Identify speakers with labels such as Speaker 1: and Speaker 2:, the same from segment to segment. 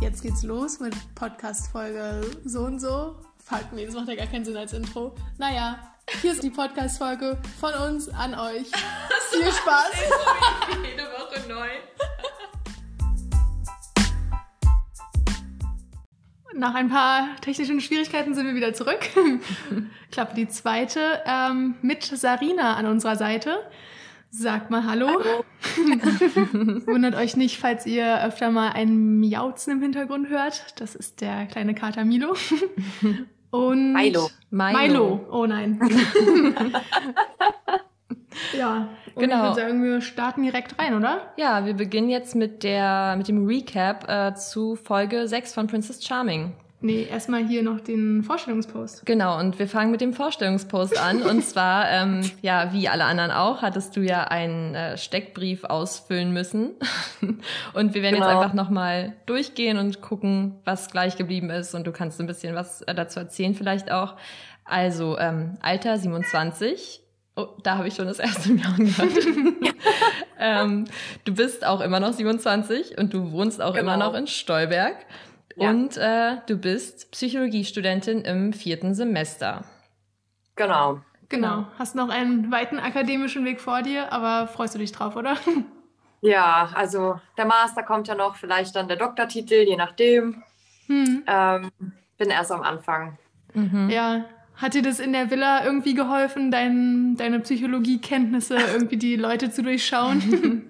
Speaker 1: jetzt geht's los mit Podcast-Folge so und so. Fuck, nee, das macht ja gar keinen Sinn als Intro. Naja, hier ist die Podcast-Folge von uns an euch. Viel Spaß.
Speaker 2: Jede Woche neu.
Speaker 1: Nach ein paar technischen Schwierigkeiten sind wir wieder zurück. Klappe die zweite ähm, mit Sarina an unserer Seite. Sagt mal Hallo.
Speaker 2: Hallo.
Speaker 1: Wundert euch nicht, falls ihr öfter mal ein Miauzen im Hintergrund hört. Das ist der kleine Kater Milo. Und
Speaker 2: Milo.
Speaker 1: Milo. Milo. Oh nein. ja, und
Speaker 3: Genau.
Speaker 1: ich würde sagen, wir starten direkt rein, oder?
Speaker 3: Ja, wir beginnen jetzt mit der mit dem Recap äh, zu Folge 6 von Princess Charming.
Speaker 1: Nee, erstmal hier noch den Vorstellungspost.
Speaker 3: Genau, und wir fangen mit dem Vorstellungspost an. und zwar, ähm, ja, wie alle anderen auch, hattest du ja einen äh, Steckbrief ausfüllen müssen. und wir werden jetzt
Speaker 2: Genau.
Speaker 3: einfach nochmal durchgehen und gucken, was gleich geblieben ist. Und du kannst ein bisschen was äh, dazu erzählen vielleicht auch. Also, ähm, Alter 27. Oh, da habe ich schon das erste Jahr gehört. ähm, du bist auch immer noch 27 und du wohnst auch immer
Speaker 2: Genau.
Speaker 3: noch in Stolberg.
Speaker 2: Ja.
Speaker 3: Und äh, du bist Psychologiestudentin im vierten Semester.
Speaker 2: Genau.
Speaker 1: Genau. Hast noch einen weiten akademischen Weg vor dir, aber freust du dich drauf, oder?
Speaker 2: Ja, also der Master kommt ja noch, vielleicht dann der Doktortitel, je nachdem.
Speaker 1: Hm.
Speaker 2: Ähm, bin erst am Anfang.
Speaker 3: Mhm.
Speaker 1: Ja. Hat dir das in der Villa irgendwie geholfen, dein, deine Psychologiekenntnisse irgendwie die Leute zu durchschauen?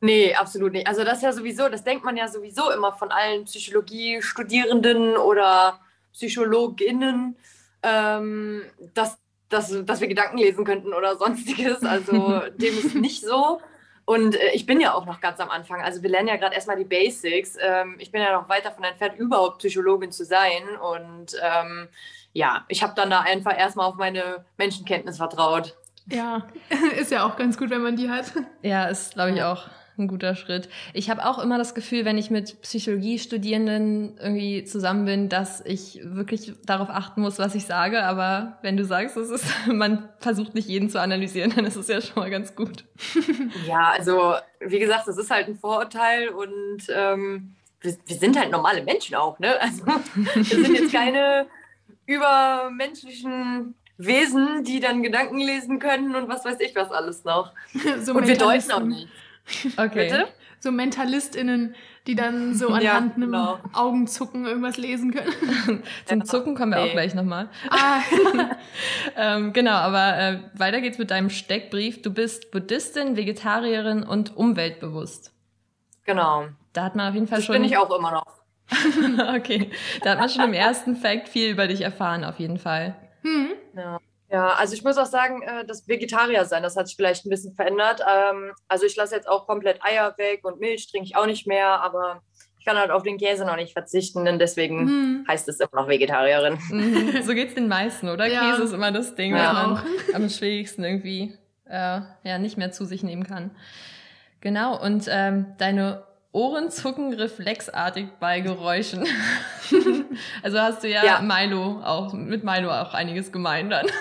Speaker 2: Nee, absolut nicht. Also das ist ja sowieso, das denkt man ja sowieso immer von allen Psychologie-Studierenden oder PsychologInnen, ähm, dass, dass, dass wir Gedanken lesen könnten oder sonstiges. Also dem ist nicht so. Und äh, ich bin ja auch noch ganz am Anfang. Also wir lernen ja gerade erstmal die Basics. Ähm, ich bin ja noch weit davon entfernt, überhaupt Psychologin zu sein. Und ähm, ja, ich habe dann da einfach erstmal auf meine Menschenkenntnis vertraut.
Speaker 1: ja. Ist ja auch ganz gut, wenn man die hat.
Speaker 3: Ja, ist, glaube ich, auch ein guter Schritt. Ich habe auch immer das Gefühl, wenn ich mit Psychologiestudierenden irgendwie zusammen bin, dass ich wirklich darauf achten muss, was ich sage. Aber wenn du sagst, es ist, man versucht nicht jeden zu analysieren, dann ist es ja schon mal ganz gut.
Speaker 2: Ja, also wie gesagt, das ist halt ein Vorurteil und ähm, wir, wir sind halt normale Menschen auch, ne? Also wir sind jetzt keine übermenschlichen Wesen, die dann Gedanken lesen können und was weiß ich was alles noch.
Speaker 1: So
Speaker 2: und wir deuten auch nicht.
Speaker 3: Okay.
Speaker 2: Bitte?
Speaker 1: So MentalistInnen, die dann so anhand
Speaker 2: Ja,
Speaker 1: einem
Speaker 2: genau.
Speaker 1: Augenzucken irgendwas lesen können.
Speaker 3: Zum Zucken kommen wir auch
Speaker 2: Nee.
Speaker 3: gleich nochmal.
Speaker 1: ah,
Speaker 3: Ähm, genau, aber äh, weiter geht's mit deinem Steckbrief. Du bist Buddhistin, Vegetarierin und umweltbewusst.
Speaker 2: Genau.
Speaker 3: Da hat man auf jeden Fall
Speaker 2: Das
Speaker 3: schon.
Speaker 2: bin ich auch immer noch.
Speaker 3: okay, da hat man schon im ersten Fact viel über dich erfahren, auf jeden Fall.
Speaker 1: hm.
Speaker 2: Ja. Ja, also ich muss auch sagen, äh, das Vegetarier sein, das hat sich vielleicht ein bisschen verändert. Ähm, Also ich lasse jetzt auch komplett Eier weg und Milch trinke ich auch nicht mehr, aber ich kann halt auf den Käse noch nicht verzichten und deswegen
Speaker 1: Hm.
Speaker 2: heißt es immer noch Vegetarierin.
Speaker 3: Mhm, so geht's den meisten, oder?
Speaker 1: Ja.
Speaker 3: Käse ist immer das Ding,
Speaker 2: Ja.
Speaker 3: was man am schwierigsten irgendwie äh, ja nicht mehr zu sich nehmen kann. Genau, und ähm, deine Ohren zucken reflexartig bei Geräuschen. also hast du ja,
Speaker 2: Ja.
Speaker 3: Milo auch, mit Milo auch einiges gemein dann.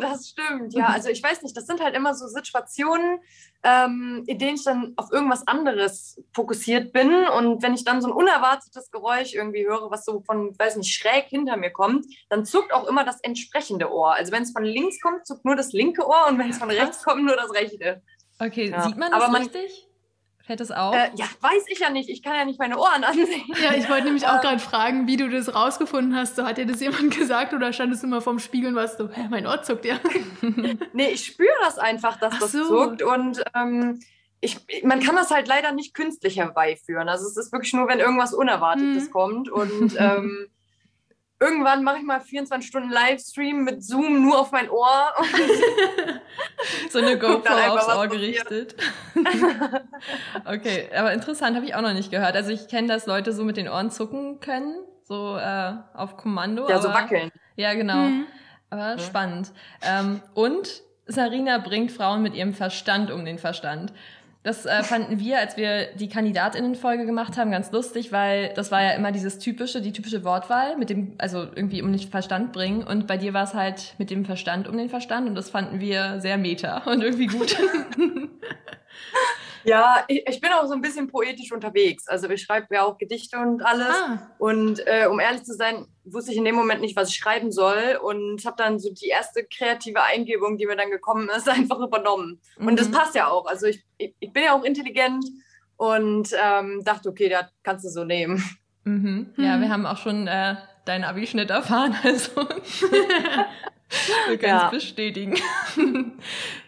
Speaker 2: Das stimmt, ja. Also ich weiß nicht, das sind halt immer so Situationen, ähm, in denen ich dann auf irgendwas anderes fokussiert bin. Und wenn ich dann so ein unerwartetes Geräusch irgendwie höre, was so von, weiß nicht, schräg hinter mir kommt, dann zuckt auch immer das entsprechende Ohr. Also wenn es von links kommt, zuckt nur das linke Ohr und wenn es von rechts kommt, nur das rechte.
Speaker 3: Okay,
Speaker 2: Ja.
Speaker 3: sieht man das
Speaker 2: Aber man-
Speaker 3: richtig? Fällt das auf?
Speaker 2: Äh, ja, weiß ich ja nicht. Ich kann ja nicht meine Ohren ansehen.
Speaker 1: Ja, ich wollte nämlich auch gerade fragen, wie du das rausgefunden hast. So, hat dir das jemand gesagt oder standest du immer vorm Spiegel und warst so, hä, mein Ohr zuckt ja.
Speaker 2: Nee, ich spüre das einfach, dass
Speaker 1: Ach
Speaker 2: das
Speaker 1: so.
Speaker 2: zuckt und ähm, ich, man kann das halt leider nicht künstlich herbeiführen. Also es ist wirklich nur, wenn irgendwas Unerwartetes
Speaker 1: Mhm.
Speaker 2: kommt und ähm, irgendwann mache ich mal 24 Stunden Livestream mit Zoom nur auf mein Ohr.
Speaker 3: so eine GoPro aufs Ohr gerichtet. okay, aber interessant, habe ich auch noch nicht gehört. Also ich kenne, dass Leute so mit den Ohren zucken können, so äh, auf Kommando.
Speaker 2: ja, so
Speaker 3: aber-
Speaker 2: wackeln.
Speaker 3: Ja, genau.
Speaker 1: Hm.
Speaker 3: Aber spannend. Ähm, und Sarina bringt Frauen mit ihrem Verstand um den Verstand. Das äh, fanden wir, als wir die Kandidatinnenfolge gemacht haben, ganz lustig, weil das war ja immer dieses typische, die typische Wortwahl mit dem, also irgendwie um den Verstand bringen. Und bei dir war es halt mit dem Verstand um den Verstand und das fanden wir sehr meta und irgendwie gut.
Speaker 2: Ja, ich, ich, bin auch so ein bisschen poetisch unterwegs. Also ich schreibe ja auch Gedichte und alles. Ah. Und äh, um ehrlich zu sein, wusste ich in dem Moment nicht, was ich schreiben soll. Und habe dann so die erste kreative Eingebung, die mir dann gekommen ist, einfach übernommen. Mhm. Und das mhm. passt ja auch. Also ich, ich, ich bin ja auch intelligent und ähm, dachte, okay, das kannst du so nehmen.
Speaker 3: Mhm. Ja, mhm. wir haben auch schon äh, deinen Abischnitt erfahren. Also wir können es ja. bestätigen.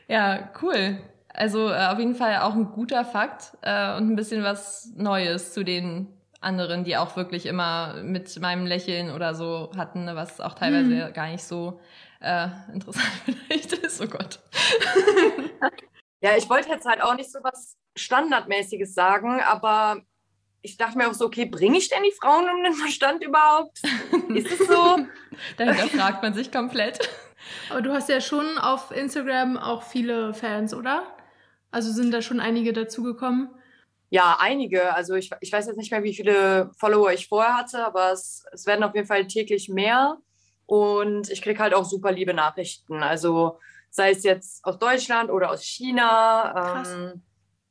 Speaker 3: ja, cool. Also äh, auf jeden Fall auch ein guter Fakt äh, und ein bisschen was Neues zu den anderen, die auch wirklich immer mit meinem Lächeln oder so hatten, ne, was auch teilweise hm. gar nicht so äh, interessant vielleicht ist. Oh Gott.
Speaker 2: ja, ich wollte jetzt halt auch nicht so was Standardmäßiges sagen, aber ich dachte mir auch so, okay, bringe ich denn die Frauen um den Verstand überhaupt? Ist es so?
Speaker 3: Dahinter fragt man sich komplett.
Speaker 1: Aber du hast ja schon auf Instagram auch viele Fans, oder? Also sind da schon einige dazugekommen?
Speaker 2: Ja, einige. Also ich, ich weiß jetzt nicht mehr, wie viele Follower ich vorher hatte, aber es, es werden auf jeden Fall täglich mehr. Und ich kriege halt auch super liebe Nachrichten. Also sei es jetzt aus Deutschland oder aus China.
Speaker 3: Krass. Ähm,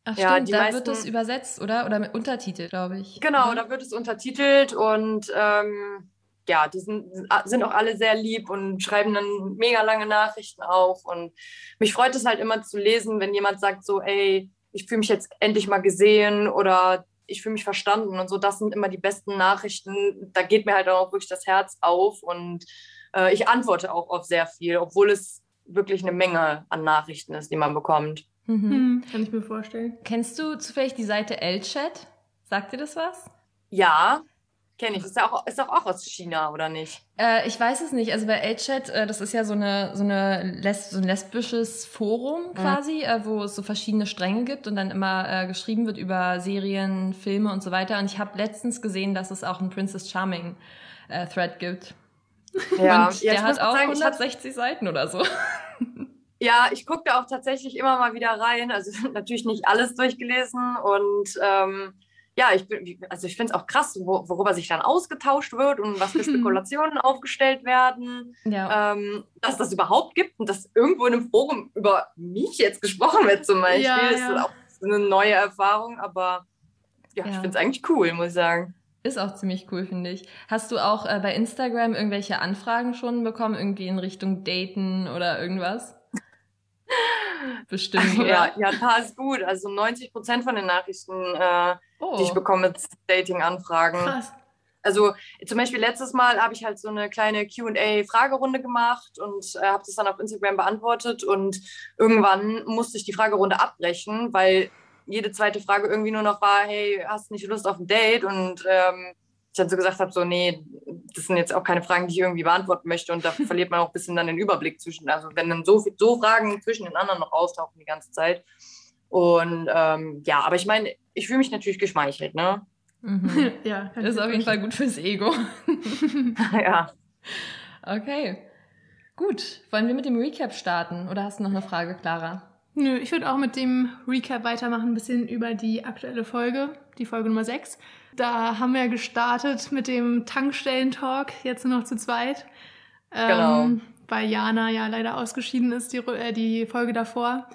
Speaker 3: Ach ja, stimmt, da meisten, wird es übersetzt, oder? Oder mit Untertitel, glaube ich.
Speaker 2: Genau, da wird es untertitelt und ähm, ja, die sind, sind auch alle sehr lieb und schreiben dann mega lange Nachrichten auch. Und mich freut es halt immer zu lesen, wenn jemand sagt so, ey, ich fühle mich jetzt endlich mal gesehen oder ich fühle mich verstanden und so. Das sind immer die besten Nachrichten. Da geht mir halt auch wirklich das Herz auf und äh, ich antworte auch auf sehr viel, obwohl es wirklich eine Menge an Nachrichten ist, die man bekommt.
Speaker 1: Mhm. Hm, kann ich mir vorstellen.
Speaker 3: Kennst du zufällig die Seite L-Chat? Sagt dir das was?
Speaker 2: Ja, Kenne ich. Ist, ja auch, ist auch, auch aus China, oder nicht?
Speaker 3: Äh, ich weiß es nicht. Also bei L-Chat, äh, das ist ja so, eine, so, eine Les so ein lesbisches Forum mhm. quasi, mhm. äh, wo es so verschiedene Stränge gibt und dann immer äh, geschrieben wird über Serien, Filme und so weiter. Und ich habe letztens gesehen, dass es auch einen Princess Charming äh, Thread gibt. Ja, und der hat auch sagen, 160 Seiten oder so.
Speaker 2: Ja, ich gucke da auch tatsächlich immer mal wieder rein. Also natürlich nicht alles durchgelesen und ähm, ja, ich bin, also ich finde es auch krass, wo, worüber sich dann ausgetauscht wird und was für Spekulationen aufgestellt werden, ja. ähm, dass das überhaupt gibt und dass irgendwo in einem Forum über mich jetzt gesprochen wird zum Beispiel. Ja, ja. ist auch eine neue Erfahrung, aber ja, ich finde es eigentlich cool, muss ich sagen.
Speaker 3: Ist auch ziemlich cool, finde ich. Hast du auch äh, bei Instagram irgendwelche Anfragen schon bekommen, irgendwie in Richtung Daten oder irgendwas?
Speaker 2: Bestimmt. Oder? Ja, ja, da ist gut. Also 90 Prozent von den Nachrichten, äh, oh. die ich oh. bekomme, Dating-Anfragen. Krass. Also zum Beispiel letztes Mal habe ich halt so eine kleine QA-Fragerunde gemacht und äh, habe das dann auf Instagram beantwortet und irgendwann musste ich die Fragerunde abbrechen, weil jede zweite Frage irgendwie nur noch war, hey, hast du nicht Lust auf ein Date? Und ähm, ich dann so gesagt habe, so, nee, das sind jetzt auch keine Fragen, die ich irgendwie beantworten möchte und da verliert man auch ein bisschen dann den Überblick zwischen, also wenn dann so, so Fragen zwischen den anderen noch auftauchen die ganze Zeit. Und ähm, ja, aber ich meine, ich fühle mich natürlich geschmeichelt, ne?
Speaker 3: Mhm. ja, das ist auf jeden Fall gut fürs Ego.
Speaker 2: ja.
Speaker 3: Okay. Gut. Wollen wir mit dem Recap starten oder hast du noch eine Frage, Clara?
Speaker 1: Nö, ich würde auch mit dem Recap weitermachen, ein bisschen über die aktuelle Folge, die Folge Nummer 6. Da haben wir gestartet mit dem Tankstellentalk, jetzt nur noch zu zweit. Genau. Ähm, weil Jana ja leider ausgeschieden ist, die, äh, die Folge davor.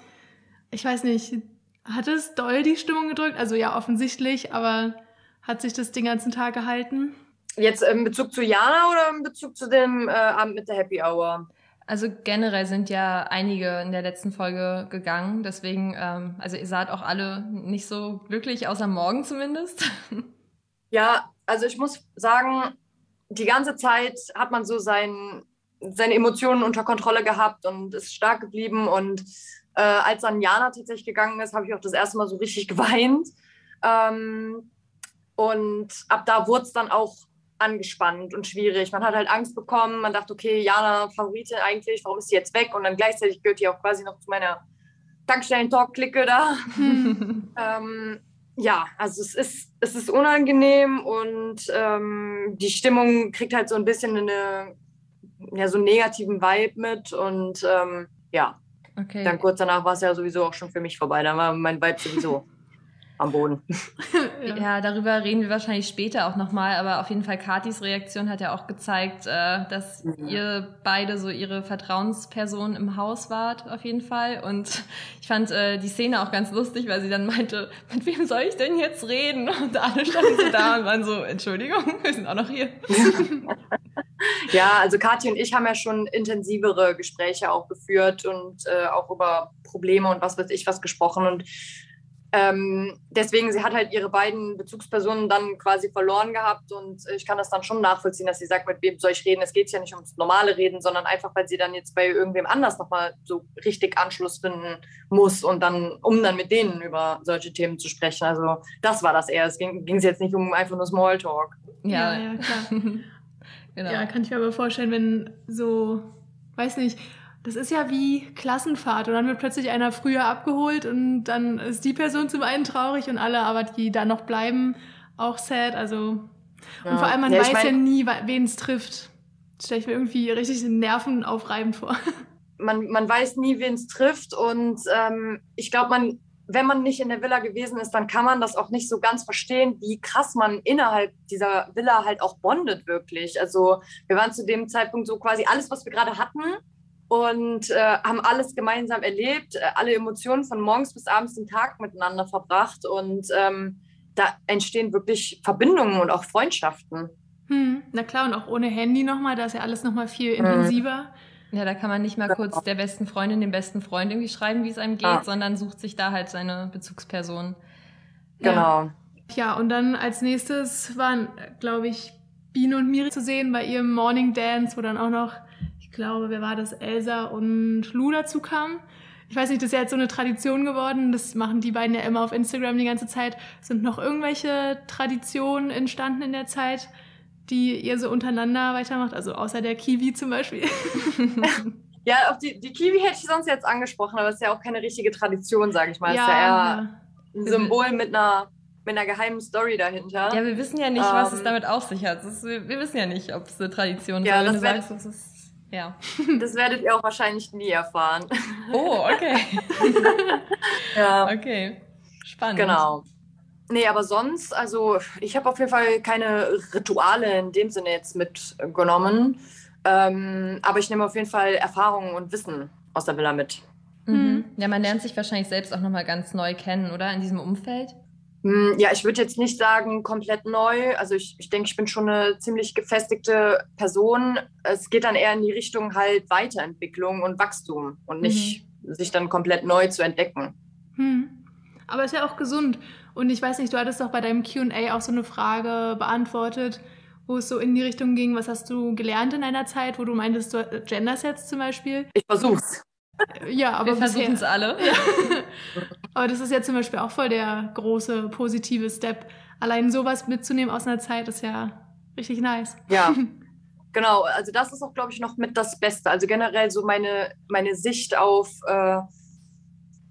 Speaker 1: Ich weiß nicht, hat es doll die Stimmung gedrückt? Also ja, offensichtlich, aber hat sich das den ganzen Tag gehalten?
Speaker 2: Jetzt in Bezug zu Jana oder in Bezug zu dem äh, Abend mit der Happy Hour?
Speaker 3: Also generell sind ja einige in der letzten Folge gegangen, deswegen, ähm, also ihr saht auch alle nicht so glücklich, außer morgen zumindest.
Speaker 2: Ja, also ich muss sagen, die ganze Zeit hat man so sein, seine Emotionen unter Kontrolle gehabt und ist stark geblieben. Und äh, als dann Jana tatsächlich gegangen ist, habe ich auch das erste Mal so richtig geweint. Ähm, und ab da wurde es dann auch angespannt und schwierig. Man hat halt Angst bekommen. Man dachte, okay, Jana, Favoritin eigentlich, warum ist sie jetzt weg? Und dann gleichzeitig gehört die auch quasi noch zu meiner Tankstellen-Talk-Clique da. ähm, ja, also es ist, es ist unangenehm und ähm, die Stimmung kriegt halt so ein bisschen eine, ja, so einen negativen Vibe mit und ähm, ja. Okay. Dann kurz danach war es ja sowieso auch schon für mich vorbei. Dann war mein Vibe sowieso. Am Boden.
Speaker 3: ja. darüber reden wir wahrscheinlich später auch nochmal, aber auf jeden Fall Katis Reaktion hat ja auch gezeigt, äh, dass ja. ihr beide so ihre Vertrauensperson im Haus wart, auf jeden Fall. Und ich fand äh, die Szene auch ganz lustig, weil sie dann meinte, mit wem soll ich denn jetzt reden? Und alle standen so da und waren so, Entschuldigung, wir sind auch noch hier.
Speaker 2: ja, also Kathi und ich haben ja schon intensivere Gespräche auch geführt und äh, auch über Probleme und was weiß ich was gesprochen und ähm, deswegen, sie hat halt ihre beiden Bezugspersonen dann quasi verloren gehabt und ich kann das dann schon nachvollziehen, dass sie sagt, mit wem soll ich reden? Es geht ja nicht ums normale Reden, sondern einfach, weil sie dann jetzt bei irgendwem anders nochmal so richtig Anschluss finden muss und dann, um dann mit denen über solche Themen zu sprechen. Also das war das eher. Es ging es jetzt nicht um einfach nur Smalltalk.
Speaker 1: Ja, ja, ja klar. genau. Ja, kann ich mir aber vorstellen, wenn so, weiß nicht, das ist ja wie Klassenfahrt und dann wird plötzlich einer früher abgeholt und dann ist die Person zum einen traurig und alle, aber die da noch bleiben, auch sad. Also ja. und vor allem man ja, weiß mein, ja nie, wen es trifft. Das stelle ich mir irgendwie richtig nervenaufreibend vor.
Speaker 2: Man, man weiß nie, wen es trifft und ähm, ich glaube, man wenn man nicht in der Villa gewesen ist, dann kann man das auch nicht so ganz verstehen, wie krass man innerhalb dieser Villa halt auch bondet wirklich. Also wir waren zu dem Zeitpunkt so quasi alles, was wir gerade hatten, und äh, haben alles gemeinsam erlebt, äh, alle Emotionen von morgens bis abends den Tag miteinander verbracht und ähm, da entstehen wirklich Verbindungen und auch Freundschaften.
Speaker 1: Hm, na klar, und auch ohne Handy nochmal, da ist ja alles nochmal viel hm. intensiver.
Speaker 3: Ja, da kann man nicht mal kurz der besten Freundin, dem besten Freund irgendwie schreiben, wie es einem geht, ah. sondern sucht sich da halt seine Bezugsperson.
Speaker 2: Genau.
Speaker 1: Ja. ja, und dann als nächstes waren, glaube ich, Biene und Miri zu sehen bei ihrem Morning Dance, wo dann auch noch glaube, wer war das? Elsa und Lu dazu kamen. Ich weiß nicht, das ist ja jetzt so eine Tradition geworden. Das machen die beiden ja immer auf Instagram die ganze Zeit. Sind noch irgendwelche Traditionen entstanden in der Zeit, die ihr so untereinander weitermacht? Also außer der Kiwi zum Beispiel.
Speaker 2: ja, auf die, die Kiwi hätte ich sonst jetzt angesprochen, aber es ist ja auch keine richtige Tradition, sage ich mal. Es ja, ist ja eher ein Symbol mit einer mit einer geheimen Story dahinter.
Speaker 3: Ja, wir wissen ja nicht, was es ähm, damit auf sich hat. Ist, wir, wir, wissen ja nicht, ob es eine Tradition ist. Ja, das, ist
Speaker 2: ja. Das werdet ihr auch wahrscheinlich nie erfahren.
Speaker 3: Oh, okay.
Speaker 2: ja.
Speaker 3: Okay. Spannend.
Speaker 2: Genau. Nee, aber sonst, also ich habe auf jeden Fall keine Rituale in dem Sinne jetzt mitgenommen. Ähm, aber ich nehme auf jeden Fall Erfahrungen und Wissen aus der Villa mit.
Speaker 3: Mhm. Ja, man lernt sich wahrscheinlich selbst auch nochmal ganz neu kennen, oder? In diesem Umfeld.
Speaker 2: Hm, ja, ich würde jetzt nicht sagen komplett neu. Also ich, ich denke, ich bin schon eine ziemlich gefestigte Person. Es geht dann eher in die Richtung halt Weiterentwicklung und Wachstum und nicht mhm. sich dann komplett neu zu entdecken.
Speaker 1: Hm. Aber ist ja auch gesund. Und ich weiß nicht, du hattest doch bei deinem QA auch so eine Frage beantwortet, wo es so in die Richtung ging, was hast du gelernt in einer Zeit, wo du meintest, du Gender-Sets zum Beispiel?
Speaker 2: Ich versuch's.
Speaker 1: Ja, aber
Speaker 3: wir versuchen es alle. Ja.
Speaker 1: Aber das ist ja zum Beispiel auch voll der große positive Step. Allein sowas mitzunehmen aus einer Zeit ist ja richtig nice.
Speaker 2: Ja. Genau, also das ist auch, glaube ich, noch mit das Beste. Also generell so meine, meine Sicht auf äh,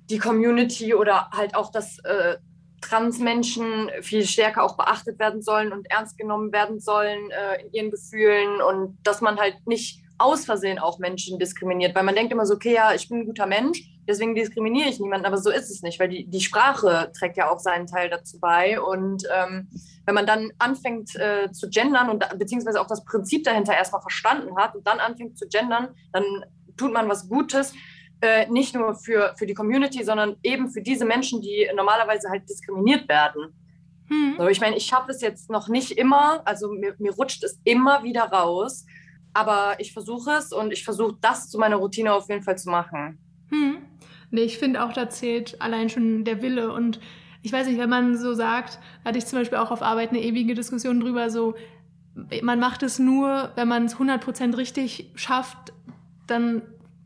Speaker 2: die Community oder halt auch, dass äh, Transmenschen viel stärker auch beachtet werden sollen und ernst genommen werden sollen äh, in ihren Gefühlen und dass man halt nicht aus Versehen auch Menschen diskriminiert, weil man denkt immer so, okay, ja, ich bin ein guter Mensch, deswegen diskriminiere ich niemanden, aber so ist es nicht, weil die, die Sprache trägt ja auch seinen Teil dazu bei und ähm, wenn man dann anfängt äh, zu gendern und beziehungsweise auch das Prinzip dahinter erstmal verstanden hat und dann anfängt zu gendern, dann tut man was Gutes, äh, nicht nur für, für die Community, sondern eben für diese Menschen, die normalerweise halt diskriminiert werden. Hm. So, ich meine, ich schaffe es jetzt noch nicht immer, also mir, mir rutscht es immer wieder raus, aber ich versuche es und ich versuche das zu meiner Routine auf jeden Fall zu machen.
Speaker 1: Hm. Nee, ich finde auch, da zählt allein schon der Wille. Und ich weiß nicht, wenn man so sagt, hatte ich zum Beispiel auch auf Arbeit eine ewige Diskussion drüber, so, man macht es nur, wenn man es 100% richtig schafft, dann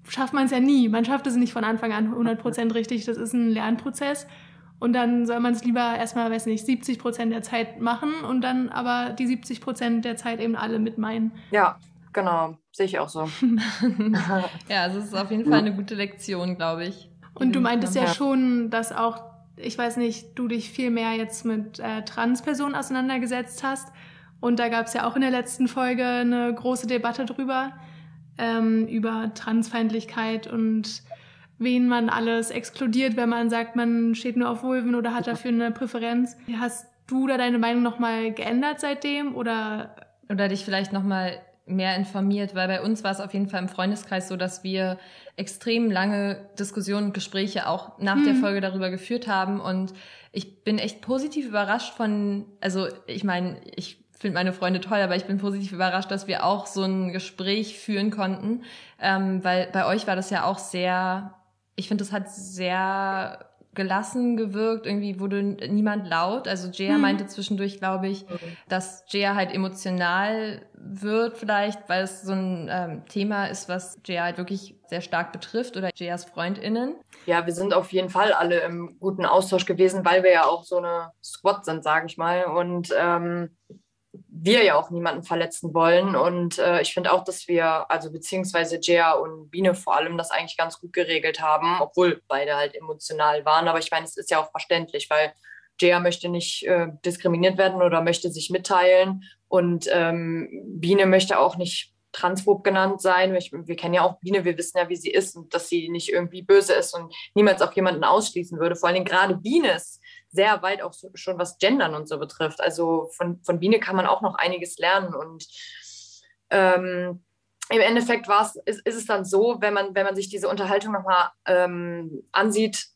Speaker 1: schafft man es ja nie. Man schafft es nicht von Anfang an 100% richtig. Das ist ein Lernprozess. Und dann soll man es lieber erstmal, weiß nicht, 70% der Zeit machen und dann aber die 70% der Zeit eben alle mit meinen.
Speaker 2: Ja, Genau, sehe ich auch so.
Speaker 3: ja, also es ist auf jeden Fall eine gute Lektion, glaube ich.
Speaker 1: Und du meintest ja, schon, dass auch, ich weiß nicht, du dich viel mehr jetzt mit äh, Transpersonen auseinandergesetzt hast. Und da gab es ja auch in der letzten Folge eine große Debatte drüber, ähm, über Transfeindlichkeit und wen man alles exkludiert, wenn man sagt, man steht nur auf Vulven oder hat dafür eine Präferenz. Hast du da deine Meinung nochmal geändert seitdem oder?
Speaker 3: Oder dich vielleicht nochmal mehr informiert, weil bei uns war es auf jeden Fall im Freundeskreis so, dass wir extrem lange Diskussionen und Gespräche auch nach hm. der Folge darüber geführt haben und ich bin echt positiv überrascht von, also ich meine, ich finde meine Freunde toll, aber ich bin positiv überrascht, dass wir auch so ein Gespräch führen konnten, ähm, weil bei euch war das ja auch sehr, ich finde, das hat sehr gelassen gewirkt, irgendwie wurde niemand laut. Also Jaya hm. meinte zwischendurch, glaube ich, dass Jaya halt emotional wird vielleicht, weil es so ein ähm, Thema ist, was Jaya halt wirklich sehr stark betrifft oder Jayas FreundInnen.
Speaker 2: Ja, wir sind auf jeden Fall alle im guten Austausch gewesen, weil wir ja auch so eine Squad sind, sage ich mal. Und ähm, wir ja auch niemanden verletzen wollen. Und äh, ich finde auch, dass wir, also beziehungsweise Jaya und Biene vor allem, das eigentlich ganz gut geregelt haben, obwohl beide halt emotional waren. Aber ich meine, es ist ja auch verständlich, weil Jaya möchte nicht äh, diskriminiert werden oder möchte sich mitteilen. Und ähm, Biene möchte auch nicht transphob genannt sein. Ich, wir kennen ja auch Biene, wir wissen ja, wie sie ist und dass sie nicht irgendwie böse ist und niemals auch jemanden ausschließen würde. Vor allem gerade Biene ist sehr weit auch so, schon was Gendern und so betrifft. Also von, von Biene kann man auch noch einiges lernen und ähm, im Endeffekt ist, ist es dann so, wenn man, wenn man sich diese Unterhaltung nochmal ähm, ansieht,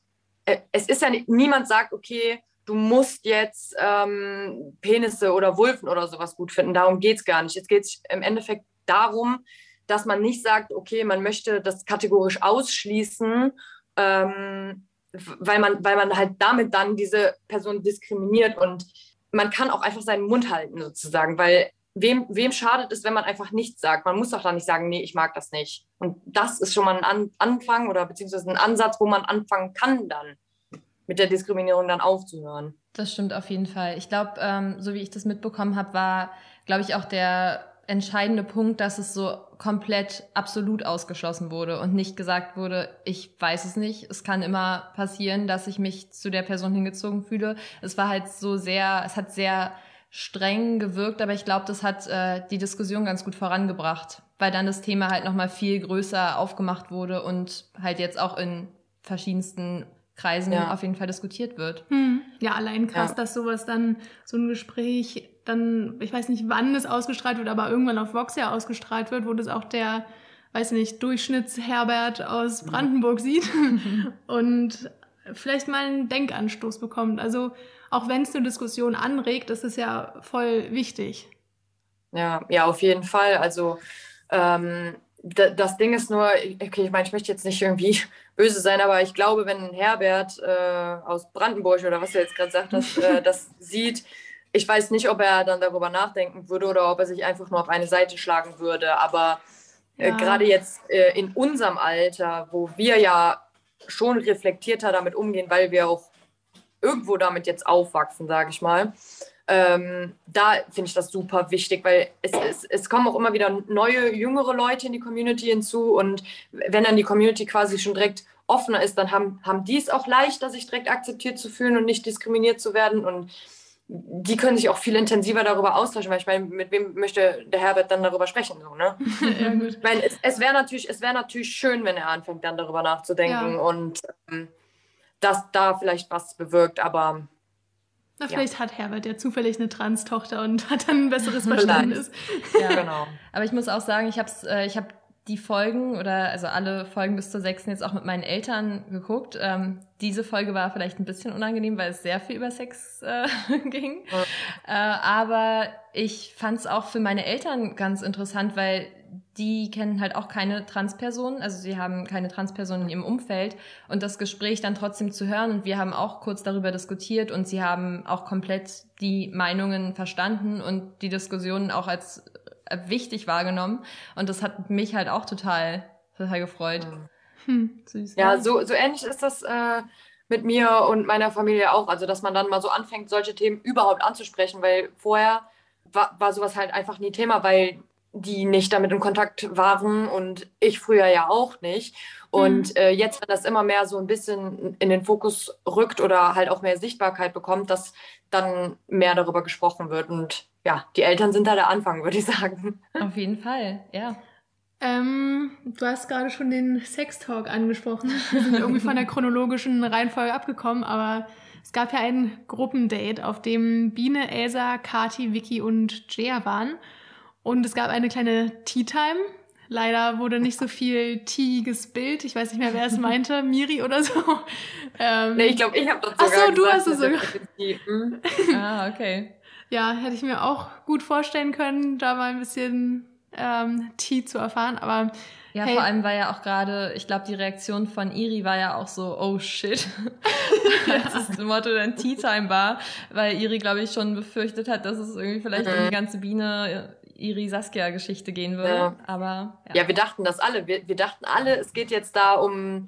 Speaker 2: äh, es ist ja nicht, niemand sagt, okay, du musst jetzt ähm, Penisse oder Wulfen oder sowas gut finden. Darum geht es gar nicht. Es geht im Endeffekt darum, dass man nicht sagt, okay, man möchte das kategorisch ausschließen, ähm, weil man, weil man halt damit dann diese Person diskriminiert und man kann auch einfach seinen Mund halten sozusagen, weil wem, wem schadet es, wenn man einfach nichts sagt? Man muss doch dann nicht sagen, nee, ich mag das nicht. Und das ist schon mal ein An Anfang oder beziehungsweise ein Ansatz, wo man anfangen kann dann mit der Diskriminierung dann aufzuhören.
Speaker 3: Das stimmt auf jeden Fall. Ich glaube, ähm, so wie ich das mitbekommen habe, war, glaube ich, auch der entscheidende Punkt, dass es so komplett absolut ausgeschlossen wurde und nicht gesagt wurde, ich weiß es nicht, es kann immer passieren, dass ich mich zu der Person hingezogen fühle. Es war halt so sehr, es hat sehr streng gewirkt, aber ich glaube, das hat äh, die Diskussion ganz gut vorangebracht, weil dann das Thema halt nochmal viel größer aufgemacht wurde und halt jetzt auch in verschiedensten Kreisen ja. auf jeden Fall diskutiert wird.
Speaker 1: Hm. Ja, allein krass, ja. dass sowas dann, so ein Gespräch dann, ich weiß nicht, wann es ausgestrahlt wird, aber irgendwann auf Vox ja ausgestrahlt wird, wo das auch der, weiß nicht, Durchschnittsherbert aus Brandenburg sieht und vielleicht mal einen Denkanstoß bekommt. Also auch wenn es eine Diskussion anregt, ist es ja voll wichtig.
Speaker 2: Ja, ja, auf jeden Fall. Also ähm, das Ding ist nur, okay, ich meine, ich möchte jetzt nicht irgendwie böse sein, aber ich glaube, wenn Herbert äh, aus Brandenburg oder was du jetzt gerade gesagt hast, äh, das sieht, ich weiß nicht, ob er dann darüber nachdenken würde oder ob er sich einfach nur auf eine Seite schlagen würde. Aber äh, ja. gerade jetzt äh, in unserem Alter, wo wir ja schon reflektierter damit umgehen, weil wir auch irgendwo damit jetzt aufwachsen, sage ich mal, ähm, da finde ich das super wichtig, weil es, es, es kommen auch immer wieder neue, jüngere Leute in die Community hinzu und wenn dann die Community quasi schon direkt offener ist, dann haben, haben die es auch leichter, sich direkt akzeptiert zu fühlen und nicht diskriminiert zu werden und die können sich auch viel intensiver darüber austauschen, weil ich meine, mit wem möchte der Herbert dann darüber sprechen? So, ne? ja, gut. Ich meine, es, es wäre natürlich, wär natürlich schön, wenn er anfängt, dann darüber nachzudenken ja. und ähm, dass da vielleicht was bewirkt, aber.
Speaker 1: Na, vielleicht ja. hat Herbert ja zufällig eine Trans-Tochter und hat dann ein besseres Verständnis.
Speaker 3: ja, genau. Aber ich muss auch sagen, ich habe äh, ich hab die Folgen oder also alle Folgen bis zur sechsten jetzt auch mit meinen Eltern geguckt. Ähm, diese Folge war vielleicht ein bisschen unangenehm, weil es sehr viel über Sex äh, ging. Ja. Äh, aber ich fand es auch für meine Eltern ganz interessant, weil die kennen halt auch keine Transpersonen, also sie haben keine Transpersonen in ihrem Umfeld und das Gespräch dann trotzdem zu hören und wir haben auch kurz darüber diskutiert und sie haben auch komplett die Meinungen verstanden und die Diskussionen auch als wichtig wahrgenommen. Und das hat mich halt auch total, total gefreut.
Speaker 2: Hm, süß. Ja, so, so ähnlich ist das äh, mit mir und meiner Familie auch. Also, dass man dann mal so anfängt, solche Themen überhaupt anzusprechen, weil vorher war, war sowas halt einfach nie Thema, weil die nicht damit in Kontakt waren und ich früher ja auch nicht. Und mhm. äh, jetzt, wenn das immer mehr so ein bisschen in den Fokus rückt oder halt auch mehr Sichtbarkeit bekommt, dass dann mehr darüber gesprochen wird. Und ja, die Eltern sind da der Anfang, würde ich sagen.
Speaker 3: Auf jeden Fall, ja.
Speaker 1: Ähm, du hast gerade schon den Sextalk angesprochen. Wir sind irgendwie von der chronologischen Reihenfolge abgekommen, aber es gab ja ein Gruppendate, auf dem Biene, Elsa, Kati, Vicky und Jaya waren. Und es gab eine kleine Tea Time. Leider wurde nicht so viel Tea gespillt. Ich weiß nicht mehr, wer es meinte, Miri oder so.
Speaker 2: Ähm, nee, ich glaube, ich habe das
Speaker 1: sogar Ach so, du hast es sogar.
Speaker 3: Hm. ah, okay.
Speaker 1: Ja, hätte ich mir auch gut vorstellen können, da mal ein bisschen ähm, Tee zu erfahren, aber
Speaker 3: ja, hey. vor allem war ja auch gerade, ich glaube, die Reaktion von Iri war ja auch so, oh shit, als das Motto dann Tea Time war, weil Iri, glaube ich, schon befürchtet hat, dass es irgendwie vielleicht mhm. um die ganze Biene Iri Saskia Geschichte gehen würde. Ja. Aber
Speaker 2: ja. ja. wir dachten das alle. Wir, wir dachten alle, es geht jetzt da um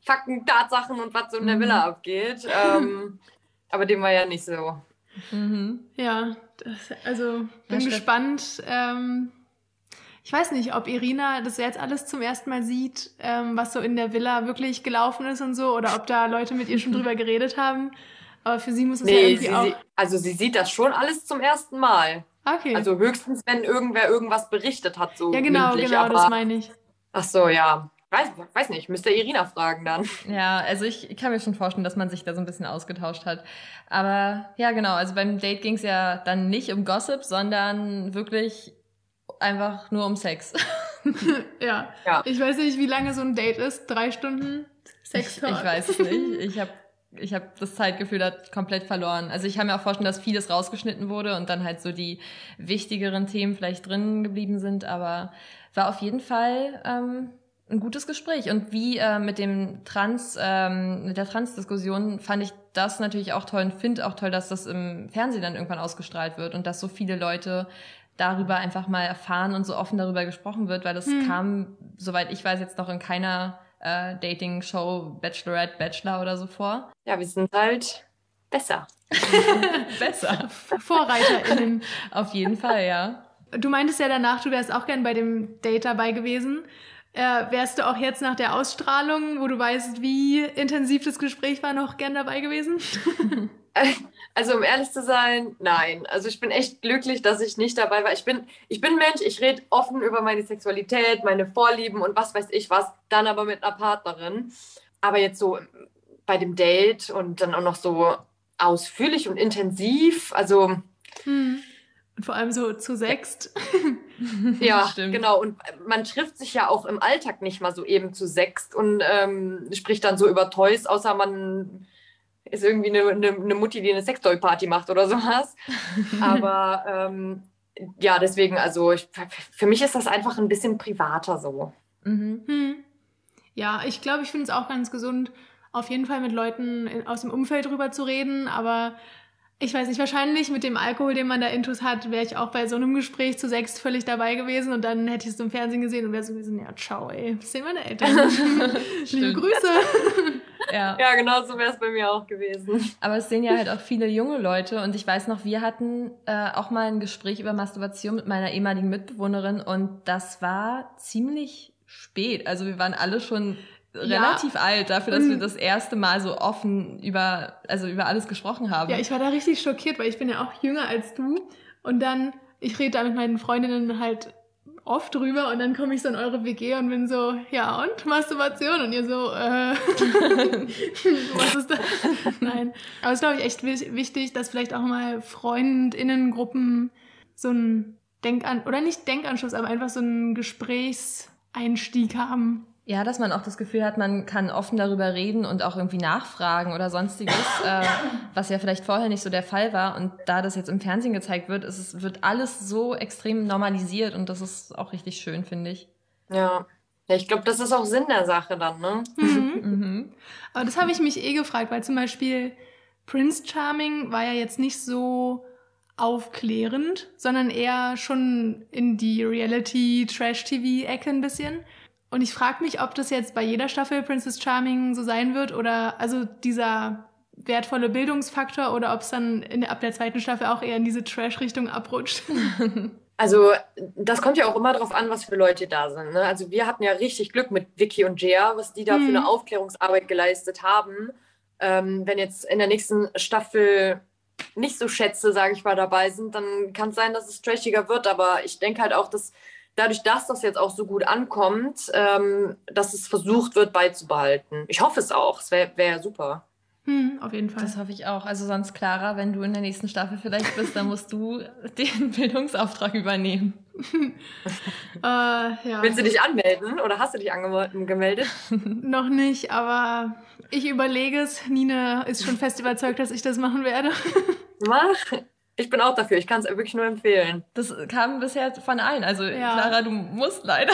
Speaker 2: Fakten, Tatsachen und was so in der mhm. Villa abgeht. Ähm, aber dem war ja nicht so.
Speaker 1: Mhm. Ja, das, also bin ja, gespannt. Ähm, ich weiß nicht, ob Irina das jetzt alles zum ersten Mal sieht, ähm, was so in der Villa wirklich gelaufen ist und so, oder ob da Leute mit ihr schon drüber geredet haben. Aber für sie muss es nee, ja irgendwie
Speaker 2: sie,
Speaker 1: auch.
Speaker 2: Sie, also sie sieht das schon alles zum ersten Mal. Okay. Also höchstens, wenn irgendwer irgendwas berichtet hat, so.
Speaker 1: Ja, genau, mündlich, genau, aber... das meine ich.
Speaker 2: Ach so, ja. Weiß, weiß nicht, müsste Irina fragen dann.
Speaker 3: Ja, also ich kann mir schon vorstellen, dass man sich da so ein bisschen ausgetauscht hat. Aber ja, genau, also beim Date ging es ja dann nicht um Gossip, sondern wirklich einfach nur um Sex.
Speaker 1: ja. ja. Ich weiß nicht, wie lange so ein Date ist. Drei Stunden Sex
Speaker 3: ich, ich weiß es nicht. Ich habe ich hab das Zeitgefühl da komplett verloren. Also ich kann mir auch vorstellen, dass vieles rausgeschnitten wurde und dann halt so die wichtigeren Themen vielleicht drin geblieben sind, aber war auf jeden Fall ähm, ein gutes Gespräch. Und wie äh, mit dem Trans, ähm, mit der Trans-Diskussion fand ich das natürlich auch toll und finde auch toll, dass das im Fernsehen dann irgendwann ausgestrahlt wird und dass so viele Leute darüber einfach mal erfahren und so offen darüber gesprochen wird, weil das hm. kam, soweit ich weiß, jetzt noch in keiner äh, Dating-Show, Bachelorette, Bachelor oder so vor.
Speaker 2: Ja, wir sind halt besser.
Speaker 3: besser.
Speaker 1: VorreiterInnen.
Speaker 3: Auf jeden Fall, ja.
Speaker 1: Du meintest ja danach, du wärst auch gern bei dem Date dabei gewesen. Äh, wärst du auch jetzt nach der Ausstrahlung, wo du weißt, wie intensiv das Gespräch war, noch gern dabei gewesen?
Speaker 2: Also um ehrlich zu sein, nein. Also ich bin echt glücklich, dass ich nicht dabei war. Ich bin, ich bin Mensch, ich rede offen über meine Sexualität, meine Vorlieben und was weiß ich was, dann aber mit einer Partnerin. Aber jetzt so bei dem Date und dann auch noch so ausführlich und intensiv, also.
Speaker 1: Hm. Und vor allem so zu sechst.
Speaker 2: ja, genau. Und man trifft sich ja auch im Alltag nicht mal so eben zu sechst und ähm, spricht dann so über Toys, außer man ist irgendwie eine, eine, eine Mutti, die eine Sextoy-Party macht oder sowas. Aber ähm, ja, deswegen, also ich, für mich ist das einfach ein bisschen privater so.
Speaker 1: Mhm. Hm. Ja, ich glaube, ich finde es auch ganz gesund, auf jeden Fall mit Leuten aus dem Umfeld drüber zu reden, aber ich weiß nicht, wahrscheinlich mit dem Alkohol, den man da intus hat, wäre ich auch bei so einem Gespräch zu sechs völlig dabei gewesen und dann hätte ich es im Fernsehen gesehen und wäre so gewesen, ja, ciao, ey, das sehen meine Eltern. Liebe Grüße.
Speaker 2: ja. ja, genau so wäre es bei mir auch gewesen.
Speaker 3: Aber es sehen ja halt auch viele junge Leute und ich weiß noch, wir hatten äh, auch mal ein Gespräch über Masturbation mit meiner ehemaligen Mitbewohnerin und das war ziemlich spät. Also wir waren alle schon relativ ja. alt dafür, dass wir das erste Mal so offen über, also über alles gesprochen haben.
Speaker 1: Ja, ich war da richtig schockiert, weil ich bin ja auch jünger als du. Und dann, ich rede da mit meinen Freundinnen halt oft drüber und dann komme ich so in eure WG und bin so, ja und Masturbation und ihr so, äh, was ist das? Nein. Aber es ist, glaube ich, echt wichtig, dass vielleicht auch mal Freundinnengruppen so ein Denkan oder nicht Denkanschluss, aber einfach so einen Gesprächseinstieg haben.
Speaker 3: Ja, dass man auch das Gefühl hat, man kann offen darüber reden und auch irgendwie nachfragen oder sonstiges, äh, was ja vielleicht vorher nicht so der Fall war. Und da das jetzt im Fernsehen gezeigt wird, ist es, wird alles so extrem normalisiert und das ist auch richtig schön, finde ich.
Speaker 2: Ja. Ja, ich glaube, das ist auch Sinn der Sache dann, ne?
Speaker 1: Mhm. mhm. Aber das habe ich mich eh gefragt, weil zum Beispiel Prince Charming war ja jetzt nicht so aufklärend, sondern eher schon in die Reality-Trash-TV-Ecke ein bisschen. Und ich frage mich, ob das jetzt bei jeder Staffel Princess Charming so sein wird oder also dieser wertvolle Bildungsfaktor oder ob es dann in, ab der zweiten Staffel auch eher in diese Trash-Richtung abrutscht.
Speaker 2: Also das kommt ja auch immer darauf an, was für Leute da sind. Ne? Also wir hatten ja richtig Glück mit Vicky und Jia, was die da mhm. für eine Aufklärungsarbeit geleistet haben. Ähm, wenn jetzt in der nächsten Staffel nicht so Schätze, sage ich mal, dabei sind, dann kann es sein, dass es trashiger wird. Aber ich denke halt auch, dass dadurch, dass das jetzt auch so gut ankommt, ähm, dass es versucht wird beizubehalten. Ich hoffe es auch. Es wäre wär super.
Speaker 1: Hm, auf jeden Fall.
Speaker 3: Das hoffe ich auch. Also sonst, Clara, wenn du in der nächsten Staffel vielleicht bist, dann musst du den Bildungsauftrag übernehmen.
Speaker 1: äh, ja.
Speaker 2: Willst du dich anmelden oder hast du dich angemeldet?
Speaker 1: Noch nicht, aber ich überlege es. Nina ist schon fest überzeugt, dass ich das machen werde.
Speaker 2: Mach. Ich bin auch dafür. Ich kann es wirklich nur empfehlen.
Speaker 3: Das kam bisher von allen. Also, ja. Clara, du musst leider.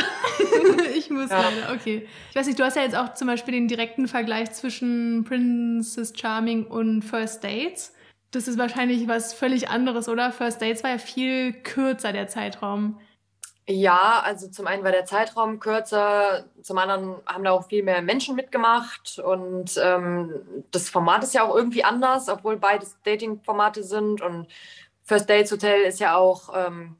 Speaker 1: ich muss ja. leider, okay. Ich weiß nicht, du hast ja jetzt auch zum Beispiel den direkten Vergleich zwischen Princess Charming und First Dates. Das ist wahrscheinlich was völlig anderes, oder? First Dates war ja viel kürzer, der Zeitraum.
Speaker 2: Ja, also zum einen war der Zeitraum kürzer, zum anderen haben da auch viel mehr Menschen mitgemacht und ähm, das Format ist ja auch irgendwie anders, obwohl beides Dating-Formate sind und First Dates Hotel ist ja auch ähm,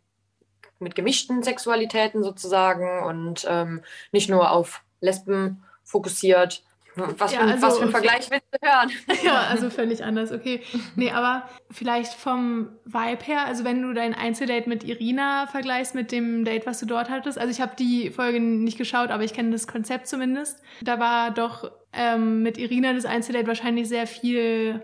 Speaker 2: mit gemischten Sexualitäten sozusagen und ähm, nicht nur auf Lesben fokussiert. Was, ja, für, also, was für ein Vergleich willst du hören?
Speaker 1: Ja, also völlig anders, okay. Nee, aber vielleicht vom Vibe her, also wenn du dein Einzeldate mit Irina vergleichst mit dem Date, was du dort hattest, also ich habe die Folge nicht geschaut, aber ich kenne das Konzept zumindest. Da war doch ähm, mit Irina das Einzeldate wahrscheinlich sehr viel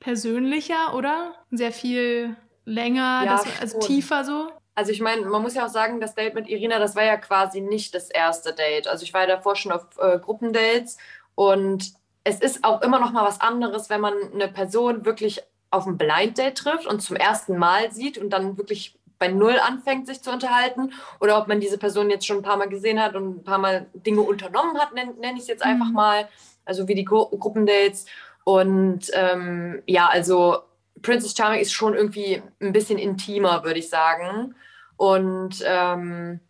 Speaker 1: persönlicher, oder? Sehr viel länger, ja, das, also tiefer so.
Speaker 2: Also ich meine, man muss ja auch sagen, das Date mit Irina, das war ja quasi nicht das erste Date. Also ich war ja davor schon auf äh, Gruppendates und es ist auch immer noch mal was anderes, wenn man eine Person wirklich auf ein Blind Date trifft und zum ersten Mal sieht und dann wirklich bei Null anfängt, sich zu unterhalten. Oder ob man diese Person jetzt schon ein paar Mal gesehen hat und ein paar Mal Dinge unternommen hat, nenne nenn ich es jetzt einfach mhm. mal. Also wie die Gru Gruppendates. Und ähm, ja, also Princess Charming ist schon irgendwie ein bisschen intimer, würde ich sagen. Und ähm,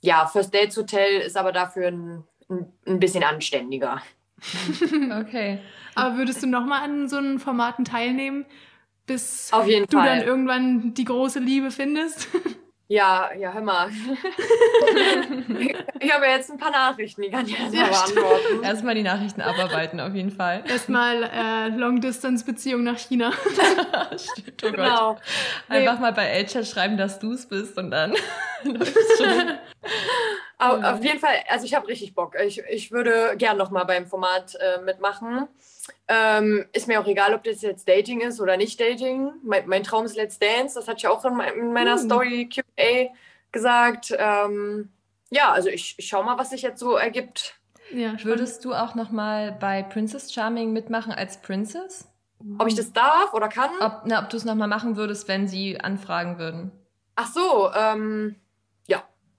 Speaker 2: ja, First Dates Hotel ist aber dafür ein, ein, ein bisschen anständiger.
Speaker 3: okay.
Speaker 1: Aber würdest du nochmal an so einen Formaten teilnehmen, bis
Speaker 2: Auf jeden
Speaker 1: du
Speaker 2: Fall.
Speaker 1: dann irgendwann die große Liebe findest?
Speaker 2: Ja, ja, hör mal. ich habe ja jetzt ein paar Nachrichten, die kann ich erstmal ja, beantworten.
Speaker 3: Erstmal die Nachrichten abarbeiten, auf jeden Fall.
Speaker 1: Erstmal äh, Long-Distance-Beziehung nach China.
Speaker 3: Stimmt, oh genau. Gott. Einfach nee. mal bei Elchat schreiben, dass du es bist und dann läuft es schon.
Speaker 2: Auf, auf jeden Fall, also ich habe richtig Bock. Ich, ich würde gern nochmal beim Format äh, mitmachen. Ähm, ist mir auch egal, ob das jetzt Dating ist oder nicht Dating. Mein, mein Traum ist Let's Dance. Das hatte ich auch in, mein, in meiner uh. Story QA gesagt. Ähm, ja, also ich, ich schau mal, was sich jetzt so ergibt.
Speaker 3: Ja, Würdest du auch nochmal bei Princess Charming mitmachen als Princess?
Speaker 2: Ob ich das darf oder kann?
Speaker 3: Ob, ob du es nochmal machen würdest, wenn sie anfragen würden.
Speaker 2: Ach so, ähm,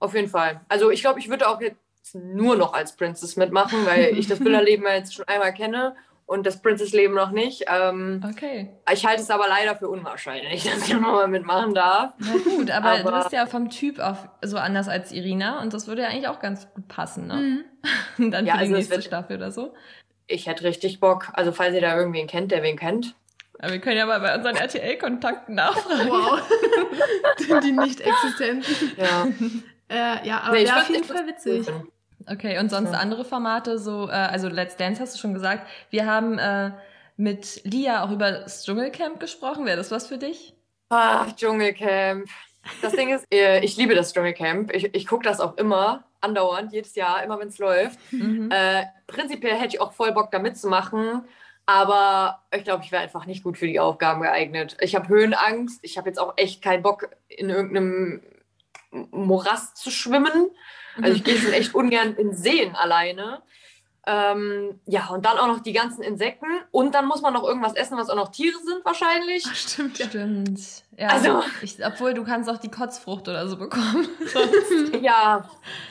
Speaker 2: auf jeden Fall. Also ich glaube, ich würde auch jetzt nur noch als Princess mitmachen, weil ich das Villa-Leben jetzt schon einmal kenne und das Princess-Leben noch nicht. Ähm,
Speaker 3: okay.
Speaker 2: Ich halte es aber leider für unwahrscheinlich, dass ich nochmal mitmachen darf.
Speaker 3: Na gut, aber, aber, du bist ja vom Typ auch so anders als Irina und das würde ja eigentlich auch ganz gut passen, ne? Mhm. Dann ja, für die also nächste wird, Staffel oder so.
Speaker 2: Ich hätte richtig Bock. Also falls ihr da irgendwen kennt, der wen kennt.
Speaker 3: Aber wir können ja mal bei unseren RTL-Kontakten nachfragen.
Speaker 1: Wow. die nicht existenten.
Speaker 2: Ja.
Speaker 1: Äh, ja, aber nee, wäre auf jeden Fall witzig.
Speaker 3: Okay, und sonst ja. andere Formate, so, äh, also Let's Dance hast du schon gesagt. Wir haben äh, mit Lia auch über das Dschungelcamp gesprochen. Wäre das was für dich?
Speaker 2: Ach, Dschungelcamp. Das Ding ist, äh, ich liebe das Dschungelcamp. Ich, ich gucke das auch immer, andauernd, jedes Jahr, immer wenn es läuft. Mhm. Äh, prinzipiell hätte ich auch voll Bock da mitzumachen. Aber ich glaube, ich wäre einfach nicht gut für die Aufgaben geeignet. Ich habe Höhenangst. Ich habe jetzt auch echt keinen Bock, in irgendeinem Morast zu schwimmen. Also ich gehe schon echt ungern in Seen alleine. Ähm, ja, und dann auch noch die ganzen Insekten. Und dann muss man noch irgendwas essen, was auch noch Tiere sind wahrscheinlich.
Speaker 3: Ach, stimmt, ja. Stimmt. Ja,
Speaker 2: also,
Speaker 3: ich, obwohl du kannst auch die Kotzfrucht oder so bekommen.
Speaker 2: ja,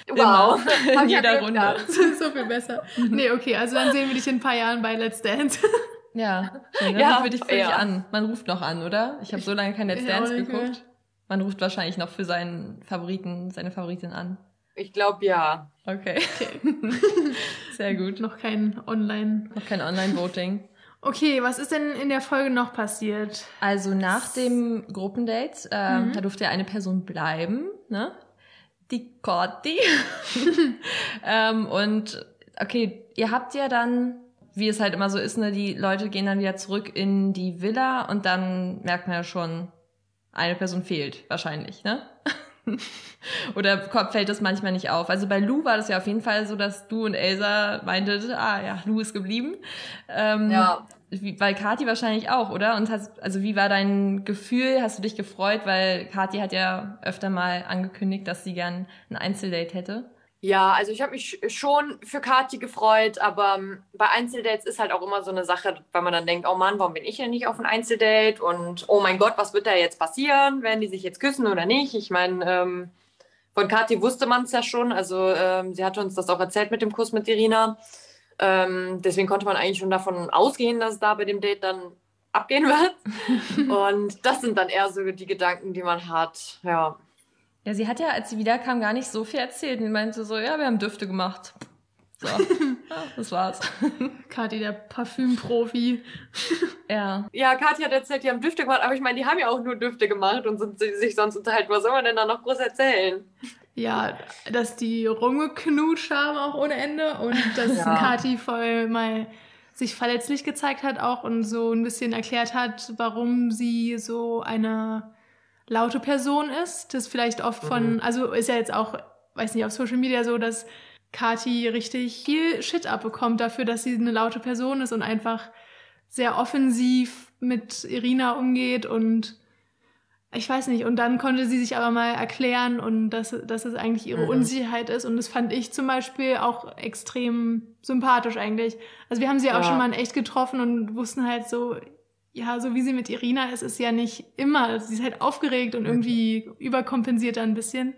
Speaker 2: wow.
Speaker 3: In jeder Runde.
Speaker 1: so viel besser. Nee, okay, also dann sehen wir dich in ein paar Jahren bei Let's Dance.
Speaker 3: Ja, dann ja, rufen wir dich völlig ja. an. Man ruft noch an, oder? Ich habe so lange kein Let's Dance geguckt. Man ruft wahrscheinlich noch für seinen Favoriten, seine Favoritin an.
Speaker 2: Ich glaube ja.
Speaker 3: Okay. okay. Sehr gut.
Speaker 1: Noch kein Online.
Speaker 3: Noch kein Online-Voting.
Speaker 1: Okay, was ist denn in der Folge noch passiert?
Speaker 3: Also nach dem Gruppendate, äh, mhm. da durfte ja eine Person bleiben, ne? Die Corti. ähm, und okay, ihr habt ja dann, wie es halt immer so ist, ne, die Leute gehen dann wieder zurück in die Villa und dann merkt man ja schon, eine Person fehlt, wahrscheinlich, ne? Oder fällt das manchmal nicht auf? Also bei Lou war das ja auf jeden Fall so, dass du und Elsa meintet, ah ja, Lou ist geblieben. Ähm, ja. Wie, bei Kati wahrscheinlich auch, oder? Und hast, also wie war dein Gefühl? Hast du dich gefreut? Weil Kati hat ja öfter mal angekündigt, dass sie gern ein Einzeldate hätte.
Speaker 2: Ja, also ich habe mich schon für Kati gefreut, aber ähm, bei Einzeldates ist halt auch immer so eine Sache, weil man dann denkt, oh Mann, warum bin ich denn nicht auf ein Einzeldate? Und oh mein Gott, was wird da jetzt passieren? Werden die sich jetzt küssen oder nicht? Ich meine, ähm, von Kati wusste man es ja schon. Also ähm, sie hatte uns das auch erzählt mit dem Kuss mit Irina. Ähm, deswegen konnte man eigentlich schon davon ausgehen, dass es da bei dem Date dann abgehen wird. Und das sind dann eher so die Gedanken, die man hat. Ja.
Speaker 3: Ja, sie hat ja, als sie wiederkam, gar nicht so viel erzählt. Sie meinte so, ja, wir haben Düfte gemacht. So, ja, das war's.
Speaker 1: Kathi, der Parfümprofi.
Speaker 2: ja. Ja, Kathi hat erzählt, die haben Düfte gemacht, aber ich meine, die haben ja auch nur Düfte gemacht und sind sich sonst unterhalten. Was soll man denn da noch groß erzählen?
Speaker 1: Ja, dass die rumgeknutscht haben auch ohne Ende und dass ja. Kathi voll mal sich verletzlich gezeigt hat auch und so ein bisschen erklärt hat, warum sie so eine laute Person ist. Das vielleicht oft von, mhm. also ist ja jetzt auch, weiß nicht, auf Social Media so, dass Kati richtig viel Shit abbekommt dafür, dass sie eine laute Person ist und einfach sehr offensiv mit Irina umgeht und ich weiß nicht, und dann konnte sie sich aber mal erklären und dass, dass es eigentlich ihre mhm. Unsicherheit ist. Und das fand ich zum Beispiel auch extrem sympathisch eigentlich. Also wir haben sie ja. auch schon mal in echt getroffen und wussten halt so, ja, so wie sie mit Irina ist, ist ja nicht immer. Sie ist halt aufgeregt und irgendwie überkompensiert da ein bisschen.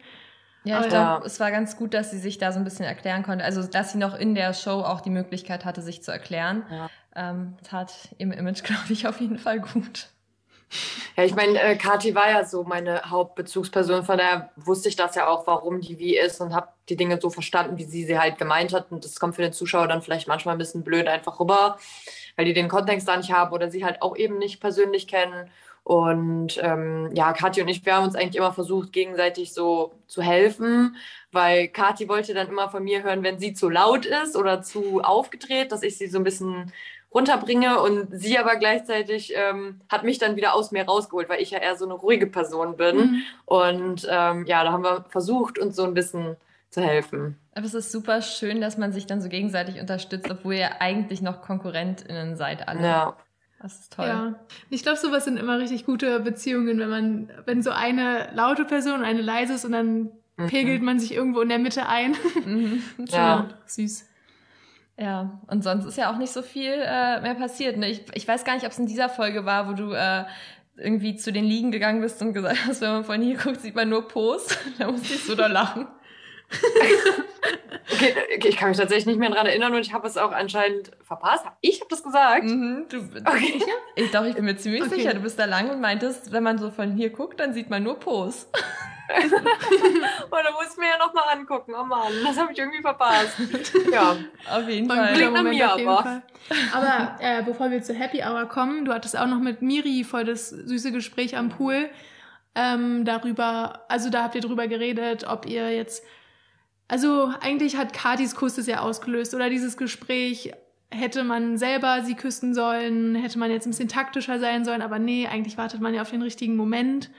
Speaker 3: Ja, ich glaube, es war ganz gut, dass sie sich da so ein bisschen erklären konnte. Also, dass sie noch in der Show auch die Möglichkeit hatte, sich zu erklären. Ja. Ähm, tat im Image, glaube ich, auf jeden Fall gut.
Speaker 2: Ja, ich meine, äh, Kathi war ja so meine Hauptbezugsperson, von daher wusste ich das ja auch, warum die wie ist und habe die Dinge so verstanden, wie sie sie halt gemeint hat. Und das kommt für den Zuschauer dann vielleicht manchmal ein bisschen blöd einfach rüber weil die den Kontext da nicht haben oder sie halt auch eben nicht persönlich kennen. Und ähm, ja, Kathi und ich, wir haben uns eigentlich immer versucht, gegenseitig so zu helfen, weil Kathi wollte dann immer von mir hören, wenn sie zu laut ist oder zu aufgedreht, dass ich sie so ein bisschen runterbringe und sie aber gleichzeitig ähm, hat mich dann wieder aus mir rausgeholt, weil ich ja eher so eine ruhige Person bin. Mhm. Und ähm, ja, da haben wir versucht, uns so ein bisschen zu helfen.
Speaker 3: Aber es ist super schön, dass man sich dann so gegenseitig unterstützt, obwohl ihr eigentlich noch KonkurrentInnen seid alle. Ja. Das ist toll. Ja.
Speaker 1: Ich glaube, sowas sind immer richtig gute Beziehungen, wenn man, wenn so eine laute Person eine leise ist und dann mhm. pegelt man sich irgendwo in der Mitte ein. Mhm. ja. Süß.
Speaker 3: Ja, und sonst ist ja auch nicht so viel äh, mehr passiert. Ne? Ich, ich weiß gar nicht, ob es in dieser Folge war, wo du äh, irgendwie zu den Liegen gegangen bist und gesagt hast, wenn man von hier guckt, sieht man nur Post. da musste ich so da lachen
Speaker 2: okay, okay, ich kann mich tatsächlich nicht mehr daran erinnern und ich habe es auch anscheinend verpasst. Ich habe das gesagt. Mhm,
Speaker 3: du, okay. Ich, doch, ich bin mir ziemlich okay. sicher, du bist da lang und meintest, wenn man so von hier guckt, dann sieht man nur Pos.
Speaker 2: oh, da muss ich mir ja nochmal angucken. Oh Mann, das habe ich irgendwie verpasst. Ja,
Speaker 3: auf jeden Fall.
Speaker 2: Klingt nach mir aber.
Speaker 1: Aber äh, bevor wir zu Happy Hour kommen, du hattest auch noch mit Miri voll das süße Gespräch am Pool ähm, darüber, also da habt ihr drüber geredet, ob ihr jetzt also eigentlich hat Katis Kuss das ja ausgelöst oder dieses Gespräch. Hätte man selber sie küssen sollen, hätte man jetzt ein bisschen taktischer sein sollen, aber nee, eigentlich wartet man ja auf den richtigen Moment.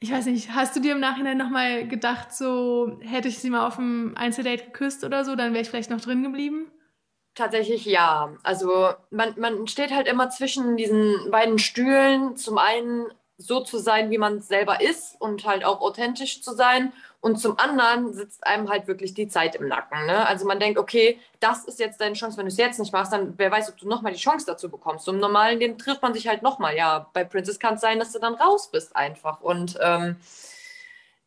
Speaker 1: Ich weiß nicht, hast du dir im Nachhinein nochmal gedacht, so hätte ich sie mal auf dem Einzeldate geküsst oder so, dann wäre ich vielleicht noch drin geblieben?
Speaker 2: Tatsächlich ja. Also man, man steht halt immer zwischen diesen beiden Stühlen. Zum einen so zu sein, wie man selber ist und halt auch authentisch zu sein und zum anderen sitzt einem halt wirklich die Zeit im Nacken. Ne? Also man denkt, okay, das ist jetzt deine Chance. Wenn du es jetzt nicht machst, dann wer weiß, ob du nochmal die Chance dazu bekommst. So Im normalen Leben trifft man sich halt nochmal. Ja, bei Princess kann es sein, dass du dann raus bist einfach. Und ähm,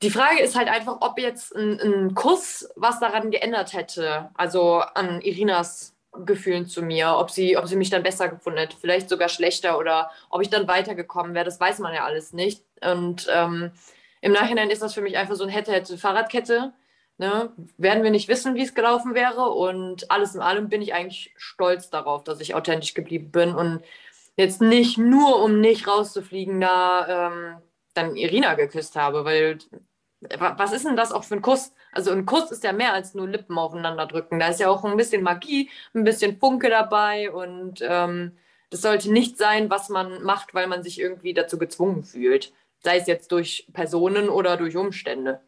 Speaker 2: die Frage ist halt einfach, ob jetzt ein, ein Kuss was daran geändert hätte. Also an Irinas Gefühlen zu mir, ob sie, ob sie mich dann besser gefunden hätte, vielleicht sogar schlechter oder ob ich dann weitergekommen wäre, das weiß man ja alles nicht. Und ähm, im Nachhinein ist das für mich einfach so ein hätte, hätte Fahrradkette. Ne? Werden wir nicht wissen, wie es gelaufen wäre. Und alles in allem bin ich eigentlich stolz darauf, dass ich authentisch geblieben bin und jetzt nicht nur, um nicht rauszufliegen, da ähm, dann Irina geküsst habe, weil was ist denn das auch für ein Kuss? Also ein Kuss ist ja mehr als nur Lippen aufeinander drücken. Da ist ja auch ein bisschen Magie, ein bisschen Funke dabei und ähm, das sollte nicht sein, was man macht, weil man sich irgendwie dazu gezwungen fühlt. Sei es jetzt durch Personen oder durch Umstände.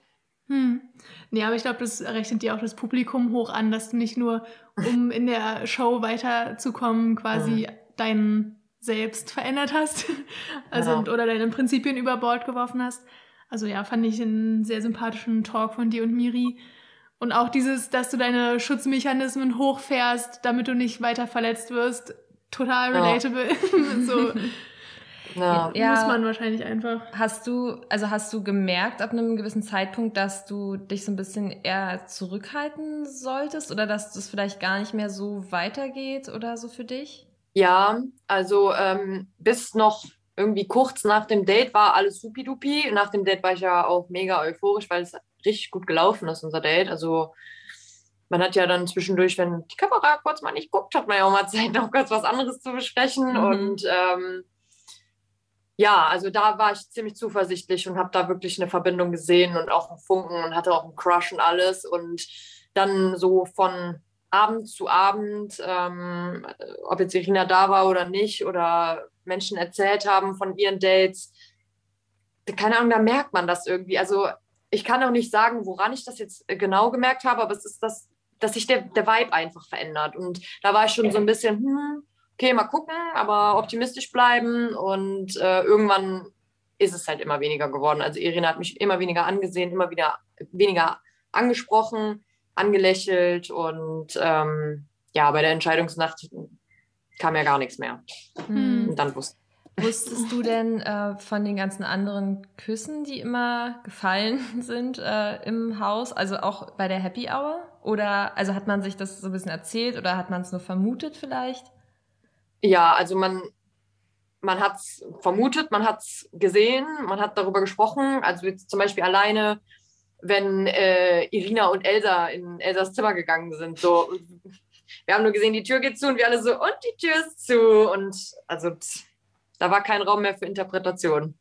Speaker 1: Hm. Nee, aber ich glaube, das rechnet dir auch das Publikum hoch an, dass du nicht nur, um in der Show weiterzukommen, quasi mhm. dein Selbst verändert hast, also ja. oder deine Prinzipien über Bord geworfen hast. Also ja, fand ich einen sehr sympathischen Talk von dir und Miri. Und auch dieses, dass du deine Schutzmechanismen hochfährst, damit du nicht weiter verletzt wirst, total relatable. Ja. so ja. ja. Muss man wahrscheinlich einfach.
Speaker 3: Hast du, also hast du gemerkt ab einem gewissen Zeitpunkt, dass du dich so ein bisschen eher zurückhalten solltest oder dass das vielleicht gar nicht mehr so weitergeht oder so für dich?
Speaker 2: Ja, also ähm, bis noch irgendwie kurz nach dem Date war alles supidupi. Nach dem Date war ich ja auch mega euphorisch, weil es richtig gut gelaufen ist, unser Date. Also man hat ja dann zwischendurch, wenn die Kamera kurz mal nicht guckt, hat man ja auch mal Zeit, noch kurz was anderes zu besprechen. Mhm. Und ähm, ja, also da war ich ziemlich zuversichtlich und habe da wirklich eine Verbindung gesehen und auch einen Funken und hatte auch einen Crush und alles. Und dann so von Abend zu Abend, ähm, ob jetzt Irina da war oder nicht, oder Menschen erzählt haben von ihren Dates, keine Ahnung, da merkt man das irgendwie. Also ich kann auch nicht sagen, woran ich das jetzt genau gemerkt habe, aber es ist das, dass sich der, der Vibe einfach verändert. Und da war ich schon so ein bisschen, hm, okay, mal gucken, aber optimistisch bleiben und äh, irgendwann ist es halt immer weniger geworden. Also Irina hat mich immer weniger angesehen, immer wieder weniger angesprochen, angelächelt und ähm, ja, bei der Entscheidungsnacht kam ja gar nichts mehr. Hm. Und dann wusste
Speaker 3: Wusstest du denn äh, von den ganzen anderen Küssen, die immer gefallen sind äh, im Haus, also auch bei der Happy Hour? Oder also hat man sich das so ein bisschen erzählt oder hat man es nur vermutet vielleicht?
Speaker 2: Ja, also man, man hat es vermutet, man hat es gesehen, man hat darüber gesprochen. Also jetzt zum Beispiel alleine, wenn äh, Irina und Elsa in Elsas Zimmer gegangen sind. So, wir haben nur gesehen, die Tür geht zu und wir alle so, und die Tür ist zu. Und also da war kein Raum mehr für Interpretation.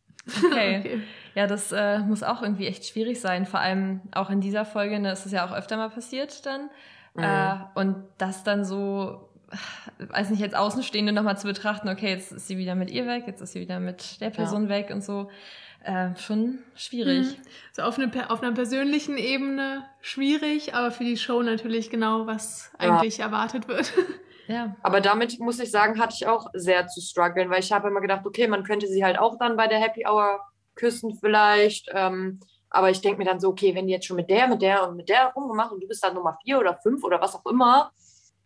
Speaker 3: Okay. okay. Ja, das äh, muss auch irgendwie echt schwierig sein. Vor allem auch in dieser Folge, ne, ist es ja auch öfter mal passiert dann. Mhm. Äh, und das dann so weiß nicht, als Außenstehende nochmal zu betrachten, okay, jetzt ist sie wieder mit ihr weg, jetzt ist sie wieder mit der Person ja. weg und so. Äh, schon schwierig. Mhm.
Speaker 1: So auf, eine, auf einer persönlichen Ebene schwierig, aber für die Show natürlich genau, was eigentlich ja. erwartet wird.
Speaker 2: Ja. Aber damit muss ich sagen, hatte ich auch sehr zu strugglen, weil ich habe immer gedacht, okay, man könnte sie halt auch dann bei der Happy Hour küssen vielleicht. Ähm, aber ich denke mir dann so, okay, wenn die jetzt schon mit der, mit der und mit der rumgemacht und du bist dann Nummer vier oder fünf oder was auch immer,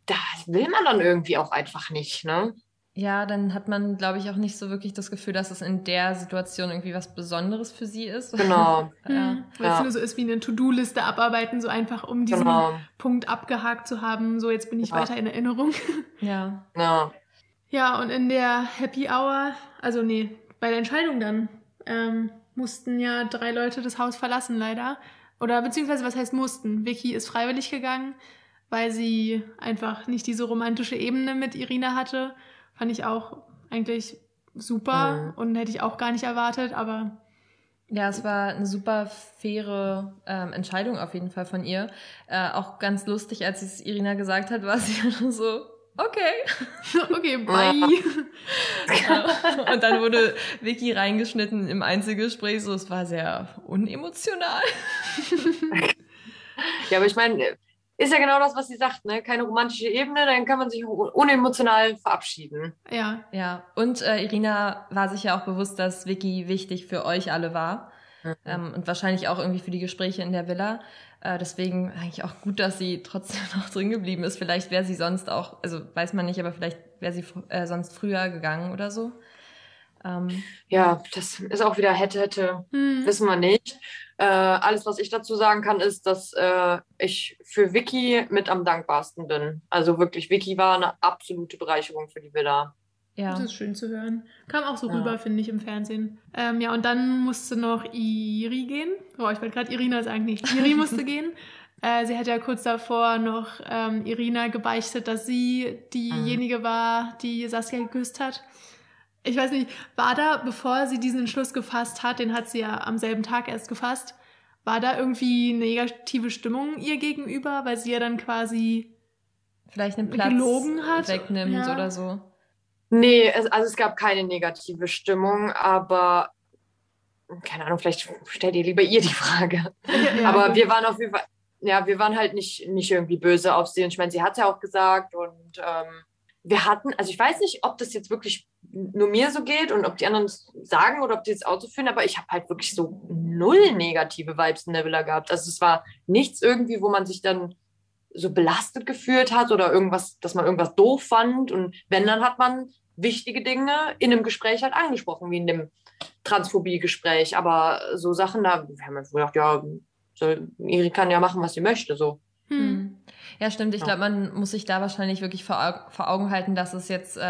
Speaker 2: das will man dann irgendwie auch einfach nicht, ne?
Speaker 3: Ja, dann hat man, glaube ich, auch nicht so wirklich das Gefühl, dass es in der Situation irgendwie was Besonderes für sie ist.
Speaker 2: Genau.
Speaker 1: ja. Hm. Weil ja. es nur so ist wie eine To-Do-Liste abarbeiten, so einfach, um diesen genau. Punkt abgehakt zu haben. So, jetzt bin ich ja. weiter in Erinnerung.
Speaker 3: Ja.
Speaker 2: Ja.
Speaker 1: Ja, und in der Happy Hour, also nee, bei der Entscheidung dann, ähm, mussten ja drei Leute das Haus verlassen, leider. Oder beziehungsweise, was heißt mussten? Vicky ist freiwillig gegangen weil sie einfach nicht diese romantische Ebene mit Irina hatte. Fand ich auch eigentlich super mhm. und hätte ich auch gar nicht erwartet, aber.
Speaker 3: Ja, es war eine super faire ähm, Entscheidung auf jeden Fall von ihr. Äh, auch ganz lustig, als es Irina gesagt hat, war sie so, okay.
Speaker 1: okay, bye.
Speaker 3: und dann wurde Vicky reingeschnitten im Einzelgespräch, so es war sehr unemotional.
Speaker 2: ja, aber ich meine, ist ja genau das, was sie sagt, ne? Keine romantische Ebene, dann kann man sich unemotional verabschieden.
Speaker 3: Ja. Ja. Und äh, Irina war sich ja auch bewusst, dass Vicky wichtig für euch alle war. Mhm. Ähm, und wahrscheinlich auch irgendwie für die Gespräche in der Villa. Äh, deswegen eigentlich auch gut, dass sie trotzdem noch drin geblieben ist. Vielleicht wäre sie sonst auch, also weiß man nicht, aber vielleicht wäre sie äh, sonst früher gegangen oder so.
Speaker 2: Ähm, ja, das ist auch wieder hätte, hätte, hm. wissen wir nicht. Äh, alles, was ich dazu sagen kann, ist, dass äh, ich für Vicky mit am dankbarsten bin. Also wirklich, Vicky war eine absolute Bereicherung für die Villa.
Speaker 1: Ja. Das ist schön zu hören. Kam auch so ja. rüber, finde ich, im Fernsehen. Ähm, ja, und dann musste noch Iri gehen. Oh, ich wollte gerade Irina sagen, nicht. Iri musste gehen. Äh, sie hat ja kurz davor noch ähm, Irina gebeichtet, dass sie diejenige mhm. war, die Saskia geküsst hat ich weiß nicht, war da, bevor sie diesen Entschluss gefasst hat, den hat sie ja am selben Tag erst gefasst, war da irgendwie negative Stimmung ihr gegenüber, weil sie ja dann quasi
Speaker 3: vielleicht einen Platz gelogen hat, wegnimmt ja. oder so?
Speaker 2: Nee, es, also es gab keine negative Stimmung, aber keine Ahnung, vielleicht stellt ihr lieber ihr die Frage.
Speaker 1: Ja,
Speaker 2: Aber
Speaker 1: gut.
Speaker 2: wir waren auf jeden Fall, ja, wir waren halt nicht, nicht irgendwie böse auf sie. Und ich meine, sie hat es ja auch gesagt. Und ähm, wir hatten, also ich weiß nicht, ob das jetzt wirklich nur mir so geht und ob die anderen es sagen oder ob die es auch so finden, aber ich habe halt wirklich so null negative Vibes in der Villa gehabt. Also es war nichts irgendwie, wo man sich dann so belastet gefühlt hat oder irgendwas, dass man irgendwas doof fand. Und wenn, dann hat man wichtige Dinge in einem Gespräch halt angesprochen, wie in dem Transphobie-Gespräch. Aber so Sachen, da wir haben wir gedacht, ja, so, Iri kann ja machen, was sie möchte. So.
Speaker 1: Hm.
Speaker 3: Ja, stimmt. Ich
Speaker 2: Ja.
Speaker 3: glaube, man muss sich da wahrscheinlich wirklich vor, vor Augen halten, dass es jetzt äh,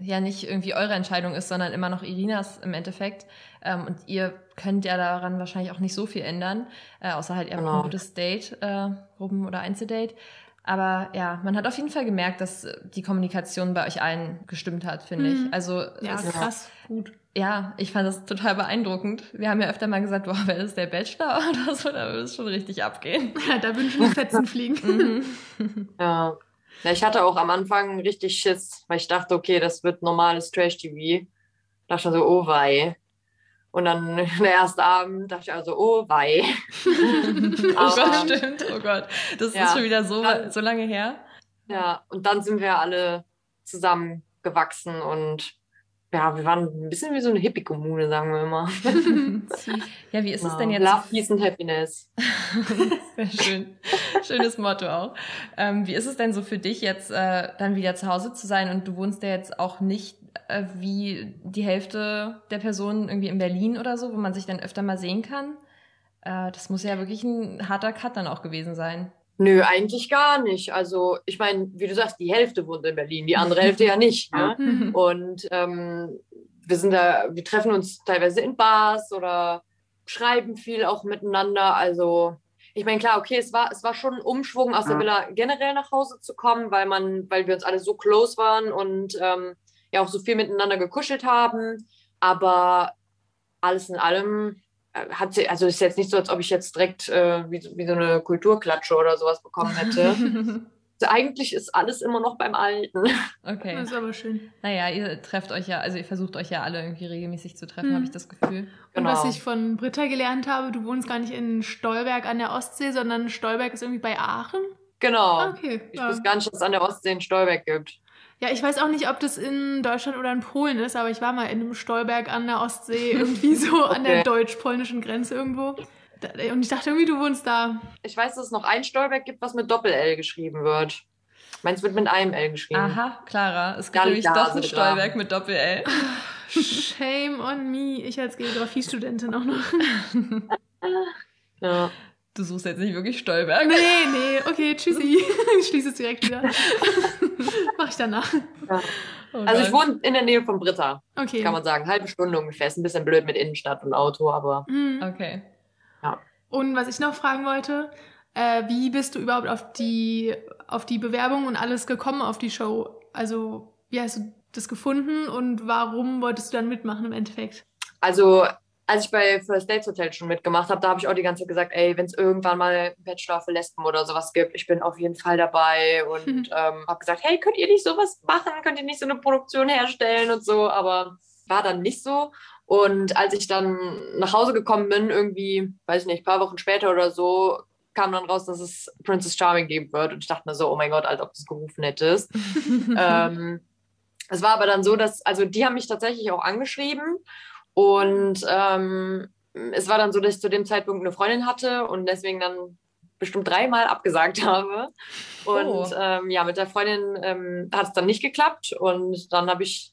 Speaker 3: ja nicht irgendwie eure Entscheidung ist, sondern immer noch Irinas im Endeffekt. Ähm, und ihr könnt ja daran wahrscheinlich auch nicht so viel ändern, äh, außer halt ihr habt ein
Speaker 2: Genau.
Speaker 3: gutes Date, äh, Gruppen- oder Einzeldate. Aber ja, man hat auf jeden Fall gemerkt, dass die Kommunikation bei euch allen gestimmt hat, finde
Speaker 1: Mhm.
Speaker 3: ich. Also
Speaker 1: Ja,
Speaker 3: es-
Speaker 1: krass. Gut.
Speaker 3: Ja, ich fand das total beeindruckend. Wir haben ja öfter mal gesagt, boah, wäre das der Bachelor oder so, da würde es schon richtig abgehen.
Speaker 1: Ja, da wünschen die Fetzen fliegen.
Speaker 3: Mhm.
Speaker 2: Ja. ja. Ich hatte auch am Anfang richtig Schiss, weil ich dachte, okay, das wird normales Trash-TV. Dachte schon so, oh wei. Und dann der erste Abend dachte ich also, oh wei.
Speaker 3: oh
Speaker 2: Aber-
Speaker 3: Gott, stimmt. Oh Gott. Das
Speaker 2: Ja.
Speaker 3: ist schon wieder so,
Speaker 2: Dann-
Speaker 3: so lange her.
Speaker 2: Ja, und dann sind wir alle zusammengewachsen und ja, wir waren ein bisschen wie so eine Hippie-Kommune, sagen wir immer.
Speaker 3: ja, wie ist es
Speaker 2: Genau.
Speaker 3: denn jetzt?
Speaker 2: Love, Peace and Happiness.
Speaker 3: Sehr schön. Schönes Motto auch. Ähm, wie ist es denn so für dich jetzt, äh, dann wieder zu Hause zu sein und du wohnst ja jetzt auch nicht äh, wie die Hälfte der Personen irgendwie in Berlin oder so, wo man sich dann öfter mal sehen kann? Äh, das muss ja wirklich ein harter Cut dann auch gewesen sein.
Speaker 2: Nö, eigentlich gar nicht. Also, ich meine, wie du sagst, die Hälfte wohnt in Berlin, die andere Hälfte ja nicht. Ne?
Speaker 1: Hm.
Speaker 2: Und ähm, wir sind da, wir treffen uns teilweise in Bars oder schreiben viel auch miteinander. Also, ich meine, klar, okay, es war, es war schon ein Umschwung aus der Villa generell nach Hause zu kommen, weil man, weil wir uns alle so close waren und ähm, ja auch so viel miteinander gekuschelt haben. Aber alles in allem hat sie, also ist jetzt nicht so, als ob ich jetzt direkt äh, wie, so- wie so eine Kulturklatsche oder sowas bekommen hätte. also eigentlich ist alles immer noch beim Alten.
Speaker 3: okay.
Speaker 1: Das ist aber schön.
Speaker 3: Naja, ihr trefft euch ja, also ihr versucht euch ja alle irgendwie regelmäßig zu treffen,
Speaker 1: Mhm.
Speaker 3: habe ich das Gefühl.
Speaker 1: Und was
Speaker 2: Genau.
Speaker 1: ich von Britta gelernt habe, du wohnst gar nicht in Stolberg an der Ostsee, sondern Stolberg ist irgendwie bei Aachen.
Speaker 2: Genau.
Speaker 1: Okay.
Speaker 2: Ich
Speaker 1: ja.
Speaker 2: wusste gar nicht, dass es an der Ostsee einen Stolberg gibt.
Speaker 1: Ja, ich weiß auch nicht, ob das in Deutschland oder in Polen ist, aber ich war mal in einem Stolberg an der Ostsee, irgendwie so an der
Speaker 2: Okay.
Speaker 1: deutsch-polnischen Grenze irgendwo. Und ich dachte irgendwie, du wohnst da.
Speaker 2: Ich weiß, dass es noch ein Stolberg gibt, was mit Doppel-L geschrieben wird. Meins wird mit einem L geschrieben.
Speaker 3: Aha, Clara, es gibt
Speaker 2: Gar
Speaker 3: nämlich
Speaker 2: nicht
Speaker 3: doch
Speaker 2: Nase
Speaker 3: ein. Stolberg mit Doppel-L.
Speaker 1: Shame on me. Ich als Geografiestudentin auch noch.
Speaker 2: Ja.
Speaker 3: Du suchst jetzt nicht wirklich Stolberg.
Speaker 1: Nee, nee, okay, tschüssi. Ich schließe es direkt wieder. Mach ich danach.
Speaker 3: Oh
Speaker 2: Also ich wohne in der Nähe von Britta,
Speaker 1: Okay.
Speaker 2: kann man sagen. Halbe Stunde ungefähr. Ist ein bisschen blöd mit Innenstadt und Auto, aber
Speaker 1: Mhm.
Speaker 3: Okay.
Speaker 1: Und was ich noch fragen wollte, äh, wie bist du überhaupt auf die, auf die Bewerbung und alles gekommen auf die Show? Also, wie hast du das gefunden und warum wolltest du dann mitmachen im Endeffekt?
Speaker 2: also als ich bei First Dates Hotel schon mitgemacht habe, da habe ich auch die ganze Zeit gesagt, ey, wenn es irgendwann mal Bachelor für Lesben oder sowas gibt, ich bin auf jeden Fall dabei und
Speaker 1: Mhm.
Speaker 2: ähm, habe gesagt, hey, könnt ihr nicht sowas machen? Könnt ihr nicht so eine Produktion herstellen und so? Aber war dann nicht so. Und als ich dann nach Hause gekommen bin, irgendwie, weiß ich nicht, ein paar Wochen später oder so, kam dann raus, dass es Princess Charming geben wird. Und ich dachte mir so, oh mein Gott, als ob du es gerufen hättest. ähm, es war aber dann so, dass, also die haben mich tatsächlich auch angeschrieben und ähm, es war dann so, dass ich zu dem Zeitpunkt eine Freundin hatte und deswegen dann bestimmt dreimal abgesagt habe. Und
Speaker 3: Oh.
Speaker 2: ähm, ja, mit der Freundin ähm, hat es dann nicht geklappt und dann habe ich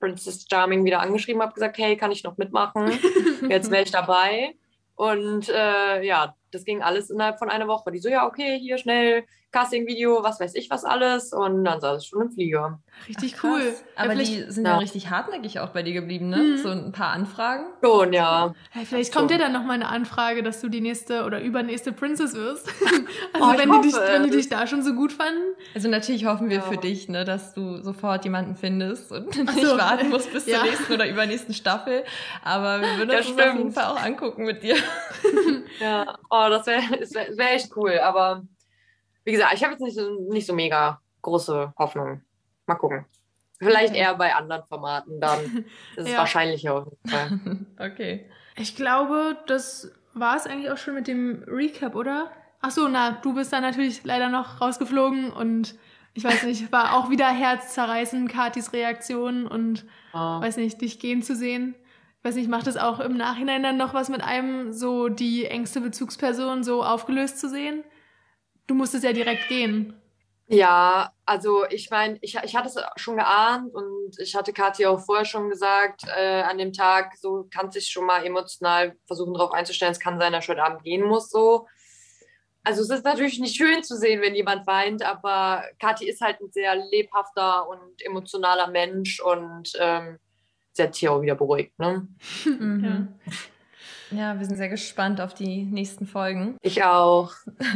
Speaker 2: Princess Charming wieder angeschrieben, habe gesagt, hey, kann ich noch mitmachen? Jetzt wäre ich dabei. Und äh, ja, das ging alles innerhalb von einer Woche. Die so, ja, okay, hier schnell Casting-Video, was weiß ich was alles. Und dann saß ich schon im Flieger.
Speaker 1: Richtig
Speaker 3: Krass.
Speaker 1: cool.
Speaker 3: Aber
Speaker 1: ja,
Speaker 3: die
Speaker 1: vielleicht,
Speaker 3: sind ja.
Speaker 2: Ja.
Speaker 3: richtig hartnäckig auch bei dir geblieben, ne?
Speaker 1: Mhm.
Speaker 3: So ein paar Anfragen.
Speaker 2: Schon, ja.
Speaker 1: ja, vielleicht
Speaker 2: so.
Speaker 1: kommt ja dann noch mal eine Anfrage, dass du die nächste oder übernächste Princess wirst. also
Speaker 2: Oh,
Speaker 1: wenn, die dich, wenn die dich da schon so gut fanden.
Speaker 3: Also natürlich hoffen wir
Speaker 2: Ja.
Speaker 3: für dich, ne, dass du sofort jemanden findest und
Speaker 1: Ach
Speaker 3: nicht
Speaker 1: so.
Speaker 3: warten musst bis
Speaker 1: Ja.
Speaker 3: zur nächsten oder übernächsten Staffel. Aber wir würden
Speaker 2: Ja,
Speaker 3: uns das auf jeden. Fall auch angucken mit dir.
Speaker 2: Ja, oh, das wäre wär, wär echt cool. Aber wie gesagt, ich habe jetzt nicht so, nicht so mega große Hoffnung. Mal gucken. Vielleicht eher bei anderen Formaten dann. Das ist
Speaker 1: Ja.
Speaker 2: wahrscheinlicher auf jeden Fall.
Speaker 3: okay.
Speaker 1: Ich glaube, das war es eigentlich auch schon mit dem Recap, oder? Ach so, na, du bist dann natürlich leider noch rausgeflogen und ich weiß nicht, war auch wieder herzzerreißend, Katis Reaktion und
Speaker 2: Ja.
Speaker 1: weiß nicht, dich gehen zu sehen. Ich weiß nicht, macht es auch im Nachhinein dann noch was mit einem, so die engste Bezugsperson so aufgelöst zu sehen? Du musstest ja direkt gehen.
Speaker 2: Ja, also ich meine, ich, ich hatte es schon geahnt und ich hatte Kathi auch vorher schon gesagt, äh, an dem Tag, so kann sich schon mal emotional versuchen, darauf einzustellen, es kann sein, dass ich heute Abend gehen muss, so. Also es ist natürlich nicht schön zu sehen, wenn jemand weint, aber Kathi ist halt ein sehr lebhafter und emotionaler Mensch und ähm, sie hat sich auch wieder beruhigt, ne?
Speaker 3: Mhm. Ja, wir sind sehr gespannt auf die nächsten Folgen.
Speaker 2: Ich auch.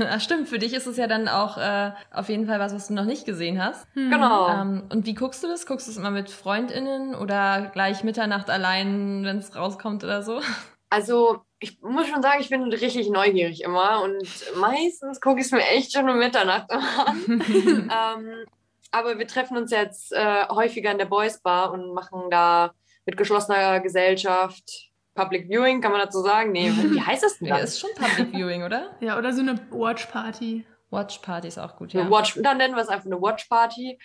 Speaker 3: Ach stimmt, für dich ist es ja dann auch äh, auf jeden Fall was, was du noch nicht gesehen hast.
Speaker 1: Hm.
Speaker 2: Genau.
Speaker 3: Ähm, und wie guckst du das? Guckst du es immer mit FreundInnen oder gleich Mitternacht allein, wenn es rauskommt oder so?
Speaker 2: Also, ich muss schon sagen, ich bin richtig neugierig immer und meistens gucke ich es mir echt schon um Mitternacht an. ähm, aber wir treffen uns jetzt äh, häufiger in der Boys Bar und machen da mit geschlossener Gesellschaft Public Viewing, kann man dazu sagen? Nee, wie heißt das denn
Speaker 3: Ja, ist schon Public Viewing, oder?
Speaker 1: Ja, oder so eine Watch-Party.
Speaker 3: Watch Party ist auch gut,
Speaker 2: Eine
Speaker 3: ja.
Speaker 2: Watch, dann nennen wir es einfach eine Watch Party.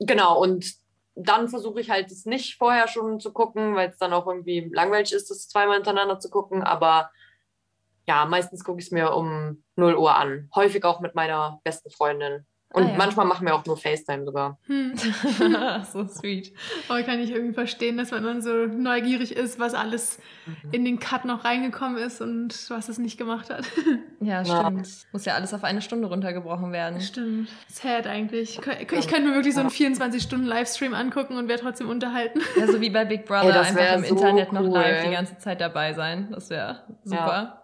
Speaker 2: Genau, und dann versuche ich halt es nicht vorher schon zu gucken, weil es dann auch irgendwie langweilig ist, das zweimal hintereinander zu gucken. Aber ja, meistens gucke ich es mir um 0 Uhr an. Häufig auch mit meiner besten Freundin. Und
Speaker 3: Ah, ja.
Speaker 2: manchmal machen wir auch nur FaceTime sogar.
Speaker 1: Hm.
Speaker 3: so sweet.
Speaker 1: Aber kann ich irgendwie verstehen, dass man dann so neugierig ist, was alles in den Cut noch reingekommen ist und was es nicht gemacht hat.
Speaker 3: Ja,
Speaker 2: Ja.
Speaker 3: stimmt. Muss ja alles auf eine Stunde runtergebrochen werden.
Speaker 1: Stimmt. Sad eigentlich. Ich könnte mir wirklich so einen 24-Stunden-Livestream angucken und wäre trotzdem unterhalten.
Speaker 3: Ja, so wie bei Big Brother,
Speaker 2: Ey,
Speaker 3: einfach im
Speaker 2: so
Speaker 3: Internet noch
Speaker 2: cool.
Speaker 3: live die ganze Zeit dabei sein. Das wäre super.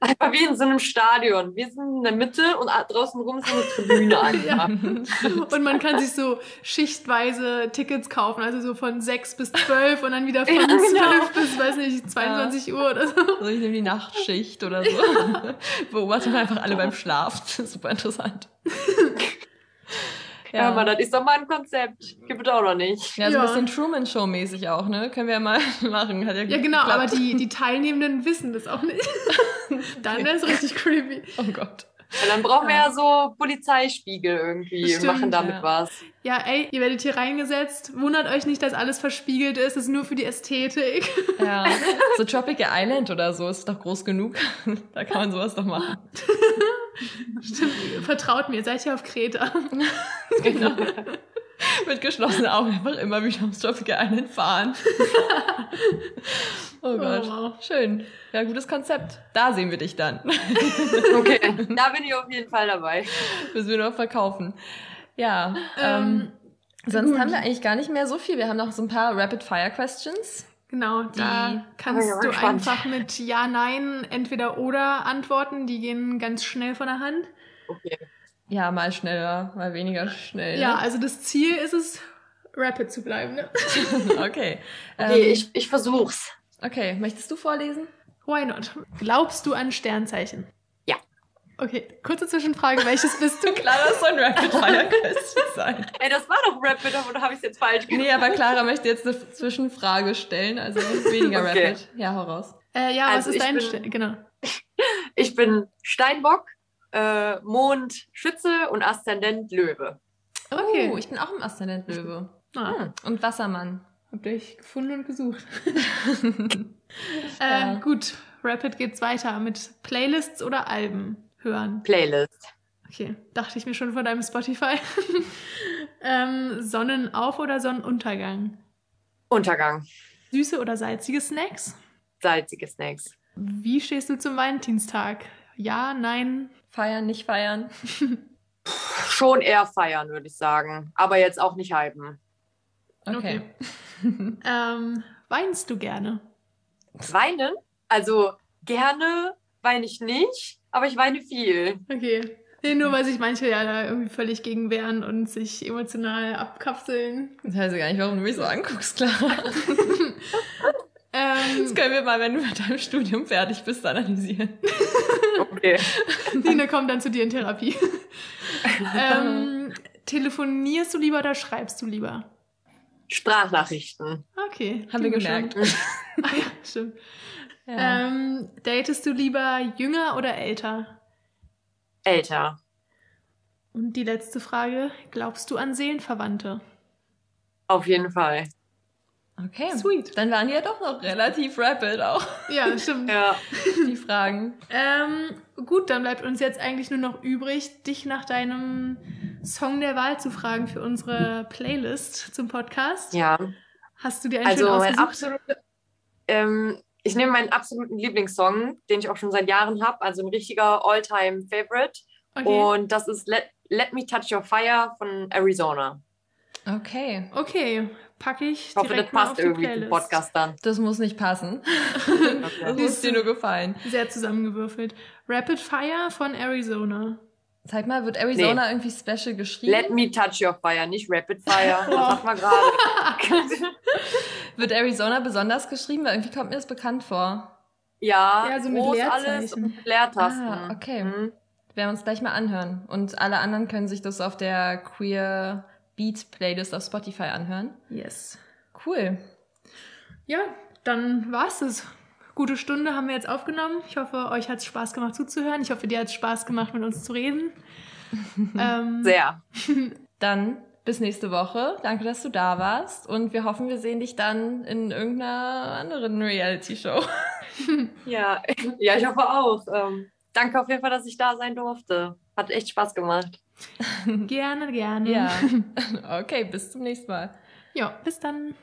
Speaker 2: Einfach wie in so einem Stadion. Wir sind in der Mitte und draußen rum ist so eine Tribüne an.
Speaker 1: Ja. Und man kann sich so schichtweise Tickets kaufen, also so von 6 bis 12 und dann wieder von
Speaker 2: Ja, genau.
Speaker 1: 12 bis, weiß nicht, 22 Uhr oder so.
Speaker 3: So, ich nehme die Nachtschicht oder so. Beobachten einfach alle beim Schlaf. Super interessant.
Speaker 2: Ja, aber das ist doch mal ein Konzept. Gibt es auch noch nicht.
Speaker 3: Ja, so ein
Speaker 1: Ja.
Speaker 3: bisschen Truman-Show-mäßig auch, ne? Können wir ja mal machen. Hat ja,
Speaker 1: Ja, genau,
Speaker 3: geklappt.
Speaker 1: aber die, die Teilnehmenden wissen das auch nicht. Dann wäre es richtig creepy.
Speaker 3: Oh Gott.
Speaker 2: Und dann brauchen wir ja so Polizeispiegel irgendwie,
Speaker 1: Stimmt,
Speaker 2: machen damit
Speaker 3: ja.
Speaker 2: was.
Speaker 1: Ja, ey, ihr werdet hier reingesetzt. Wundert euch nicht, dass alles verspiegelt ist. Das ist nur für die Ästhetik.
Speaker 3: Ja, so Tropical Island oder so ist doch groß genug. Da kann man sowas doch machen.
Speaker 1: Stimmt, vertraut mir, seid ihr auf Kreta.
Speaker 3: Genau. Mit geschlossenen Augen einfach immer wieder aufs Tropical Island fahren. Oh Gott.
Speaker 1: Oh, wow.
Speaker 3: Schön. Ja, gutes Konzept. Da sehen wir dich dann.
Speaker 2: Okay, da bin ich auf jeden Fall dabei.
Speaker 3: Müssen wir noch verkaufen. Ja, ähm,
Speaker 1: Ähm,
Speaker 3: sonst
Speaker 1: gut.
Speaker 3: haben wir eigentlich gar nicht mehr so viel. Wir haben noch so ein paar Rapid-Fire-Questions.
Speaker 1: Genau, da
Speaker 3: Die-
Speaker 1: kannst
Speaker 2: Oh
Speaker 1: du
Speaker 2: gespannt.
Speaker 1: einfach mit Ja, Nein, entweder oder antworten. Die gehen ganz schnell von der Hand.
Speaker 2: Okay.
Speaker 3: Ja, mal schneller, mal weniger schnell.
Speaker 1: Ja, also das Ziel ist es, rapid zu bleiben. Ne?
Speaker 3: okay.
Speaker 2: Okay,
Speaker 3: Ähm,
Speaker 2: ich, ich versuch's.
Speaker 3: okay, möchtest du vorlesen?
Speaker 1: Why not? Glaubst du an Sternzeichen?
Speaker 2: Ja.
Speaker 1: Okay, kurze Zwischenfrage, welches bist du?
Speaker 3: Klar, das soll ein Rapid-Fire-Question sein.
Speaker 2: Ey, das war doch Rapid, oder habe ich es jetzt falsch gemacht?
Speaker 3: Nee, aber Clara möchte jetzt eine Zwischenfrage stellen, also weniger
Speaker 2: Okay.
Speaker 3: Rapid. Ja, hau raus.
Speaker 1: Äh, ja,
Speaker 2: Also
Speaker 1: was ist dein
Speaker 2: bin-
Speaker 1: Stern? Genau.
Speaker 2: Ich bin Steinbock, äh, Mond Schütze und Aszendent Löwe.
Speaker 1: Okay.
Speaker 3: Oh, ich bin auch im Aszendent Löwe.
Speaker 1: Ah,
Speaker 3: Hm. Und Wassermann.
Speaker 1: Habt ihr euch gefunden und gesucht. Äh, gut, Rapid geht's weiter mit Playlists oder Alben hören.
Speaker 2: Playlist.
Speaker 1: Okay, dachte ich mir schon von deinem Spotify. ähm, Sonnenauf- oder Sonnenuntergang?
Speaker 2: Untergang.
Speaker 1: Süße oder salzige Snacks?
Speaker 2: Salzige Snacks.
Speaker 1: Wie stehst du zum Valentinstag? Ja, nein?
Speaker 3: Feiern, nicht feiern.
Speaker 2: Schon eher feiern, würde ich sagen. Aber jetzt auch nicht hypen.
Speaker 3: Okay.
Speaker 1: Ähm, weinst du gerne?
Speaker 2: Weinen? Also gerne weine ich nicht, aber ich weine viel.
Speaker 1: Okay. Nee, nur weil sich manche ja da irgendwie völlig gegen wehren und sich emotional abkapseln.
Speaker 3: Ich weiß gar nicht, warum du mich so anguckst, Clara.
Speaker 1: Ähm,
Speaker 3: Das können wir mal, wenn du mit deinem Studium fertig bist, analysieren.
Speaker 2: Okay.
Speaker 1: Nina kommt dann zu dir in Therapie. ähm, telefonierst du lieber oder schreibst du lieber?
Speaker 2: Sprachnachrichten.
Speaker 1: Okay.
Speaker 3: Haben wir gemerkt.
Speaker 1: ah, ja, stimmt.
Speaker 3: Ja.
Speaker 1: Ähm, datest du lieber jünger oder älter?
Speaker 2: Älter.
Speaker 1: Und die letzte Frage, glaubst du an Seelenverwandte?
Speaker 2: Auf jeden Fall.
Speaker 3: Okay.
Speaker 1: Sweet.
Speaker 3: Dann waren die ja doch noch relativ rapid auch,
Speaker 1: Ja, stimmt.
Speaker 2: Ja.
Speaker 3: die Fragen.
Speaker 1: Ähm, gut, dann bleibt uns jetzt eigentlich nur noch übrig, dich nach deinem Song der Wahl zu fragen für unsere Playlist zum Podcast.
Speaker 2: Ja.
Speaker 1: Hast du dir einen
Speaker 2: Also
Speaker 1: schön
Speaker 2: mein absolute, ähm, ich nehme meinen absoluten Lieblingssong, den ich auch schon seit Jahren habe, also ein richtiger All-Time-Favorite.
Speaker 1: Okay.
Speaker 2: Und das ist Let, Let Me Touch Your Fire von Arizona.
Speaker 3: Okay.
Speaker 1: okay, packe ich
Speaker 2: Ich hoffe, das passt
Speaker 1: die
Speaker 2: irgendwie zum
Speaker 1: Playlist.
Speaker 2: Podcast dann.
Speaker 3: Das muss nicht passen. Das muss dir nur gefallen.
Speaker 1: Sehr zusammengewürfelt. Rapid Fire von Arizona.
Speaker 3: Sag mal, wird Arizona irgendwie special geschrieben?
Speaker 2: Let Me Touch Your Fire, nicht Rapid Fire. Das sagt man gerade.
Speaker 3: Wird Arizona besonders geschrieben? Weil irgendwie kommt mir das bekannt vor.
Speaker 2: Ja,
Speaker 1: Ja, so mit
Speaker 2: groß
Speaker 1: Leerzeichen.
Speaker 2: alles und mit Leertasten.
Speaker 3: Ah, okay.
Speaker 2: Mhm.
Speaker 3: Werden wir uns gleich mal anhören. Und alle anderen können sich das auf der Queer Beat Playlist auf Spotify anhören.
Speaker 1: Yes.
Speaker 3: Cool.
Speaker 1: Ja, dann war's es. Gute Stunde haben wir jetzt aufgenommen. Ich hoffe, euch hat es Spaß gemacht zuzuhören. Ich hoffe, dir hat es Spaß gemacht, mit uns zu reden. ähm,
Speaker 2: Sehr.
Speaker 3: Dann bis nächste Woche. Danke, dass du da warst. Und wir hoffen, wir sehen dich dann in irgendeiner anderen Reality-Show.
Speaker 2: Ja, ja, ich hoffe auch. Ähm, danke auf jeden Fall, dass ich da sein durfte. Hat echt Spaß gemacht.
Speaker 1: Gerne, gerne.
Speaker 3: Ja. Okay, bis zum nächsten Mal.
Speaker 1: Ja, bis dann.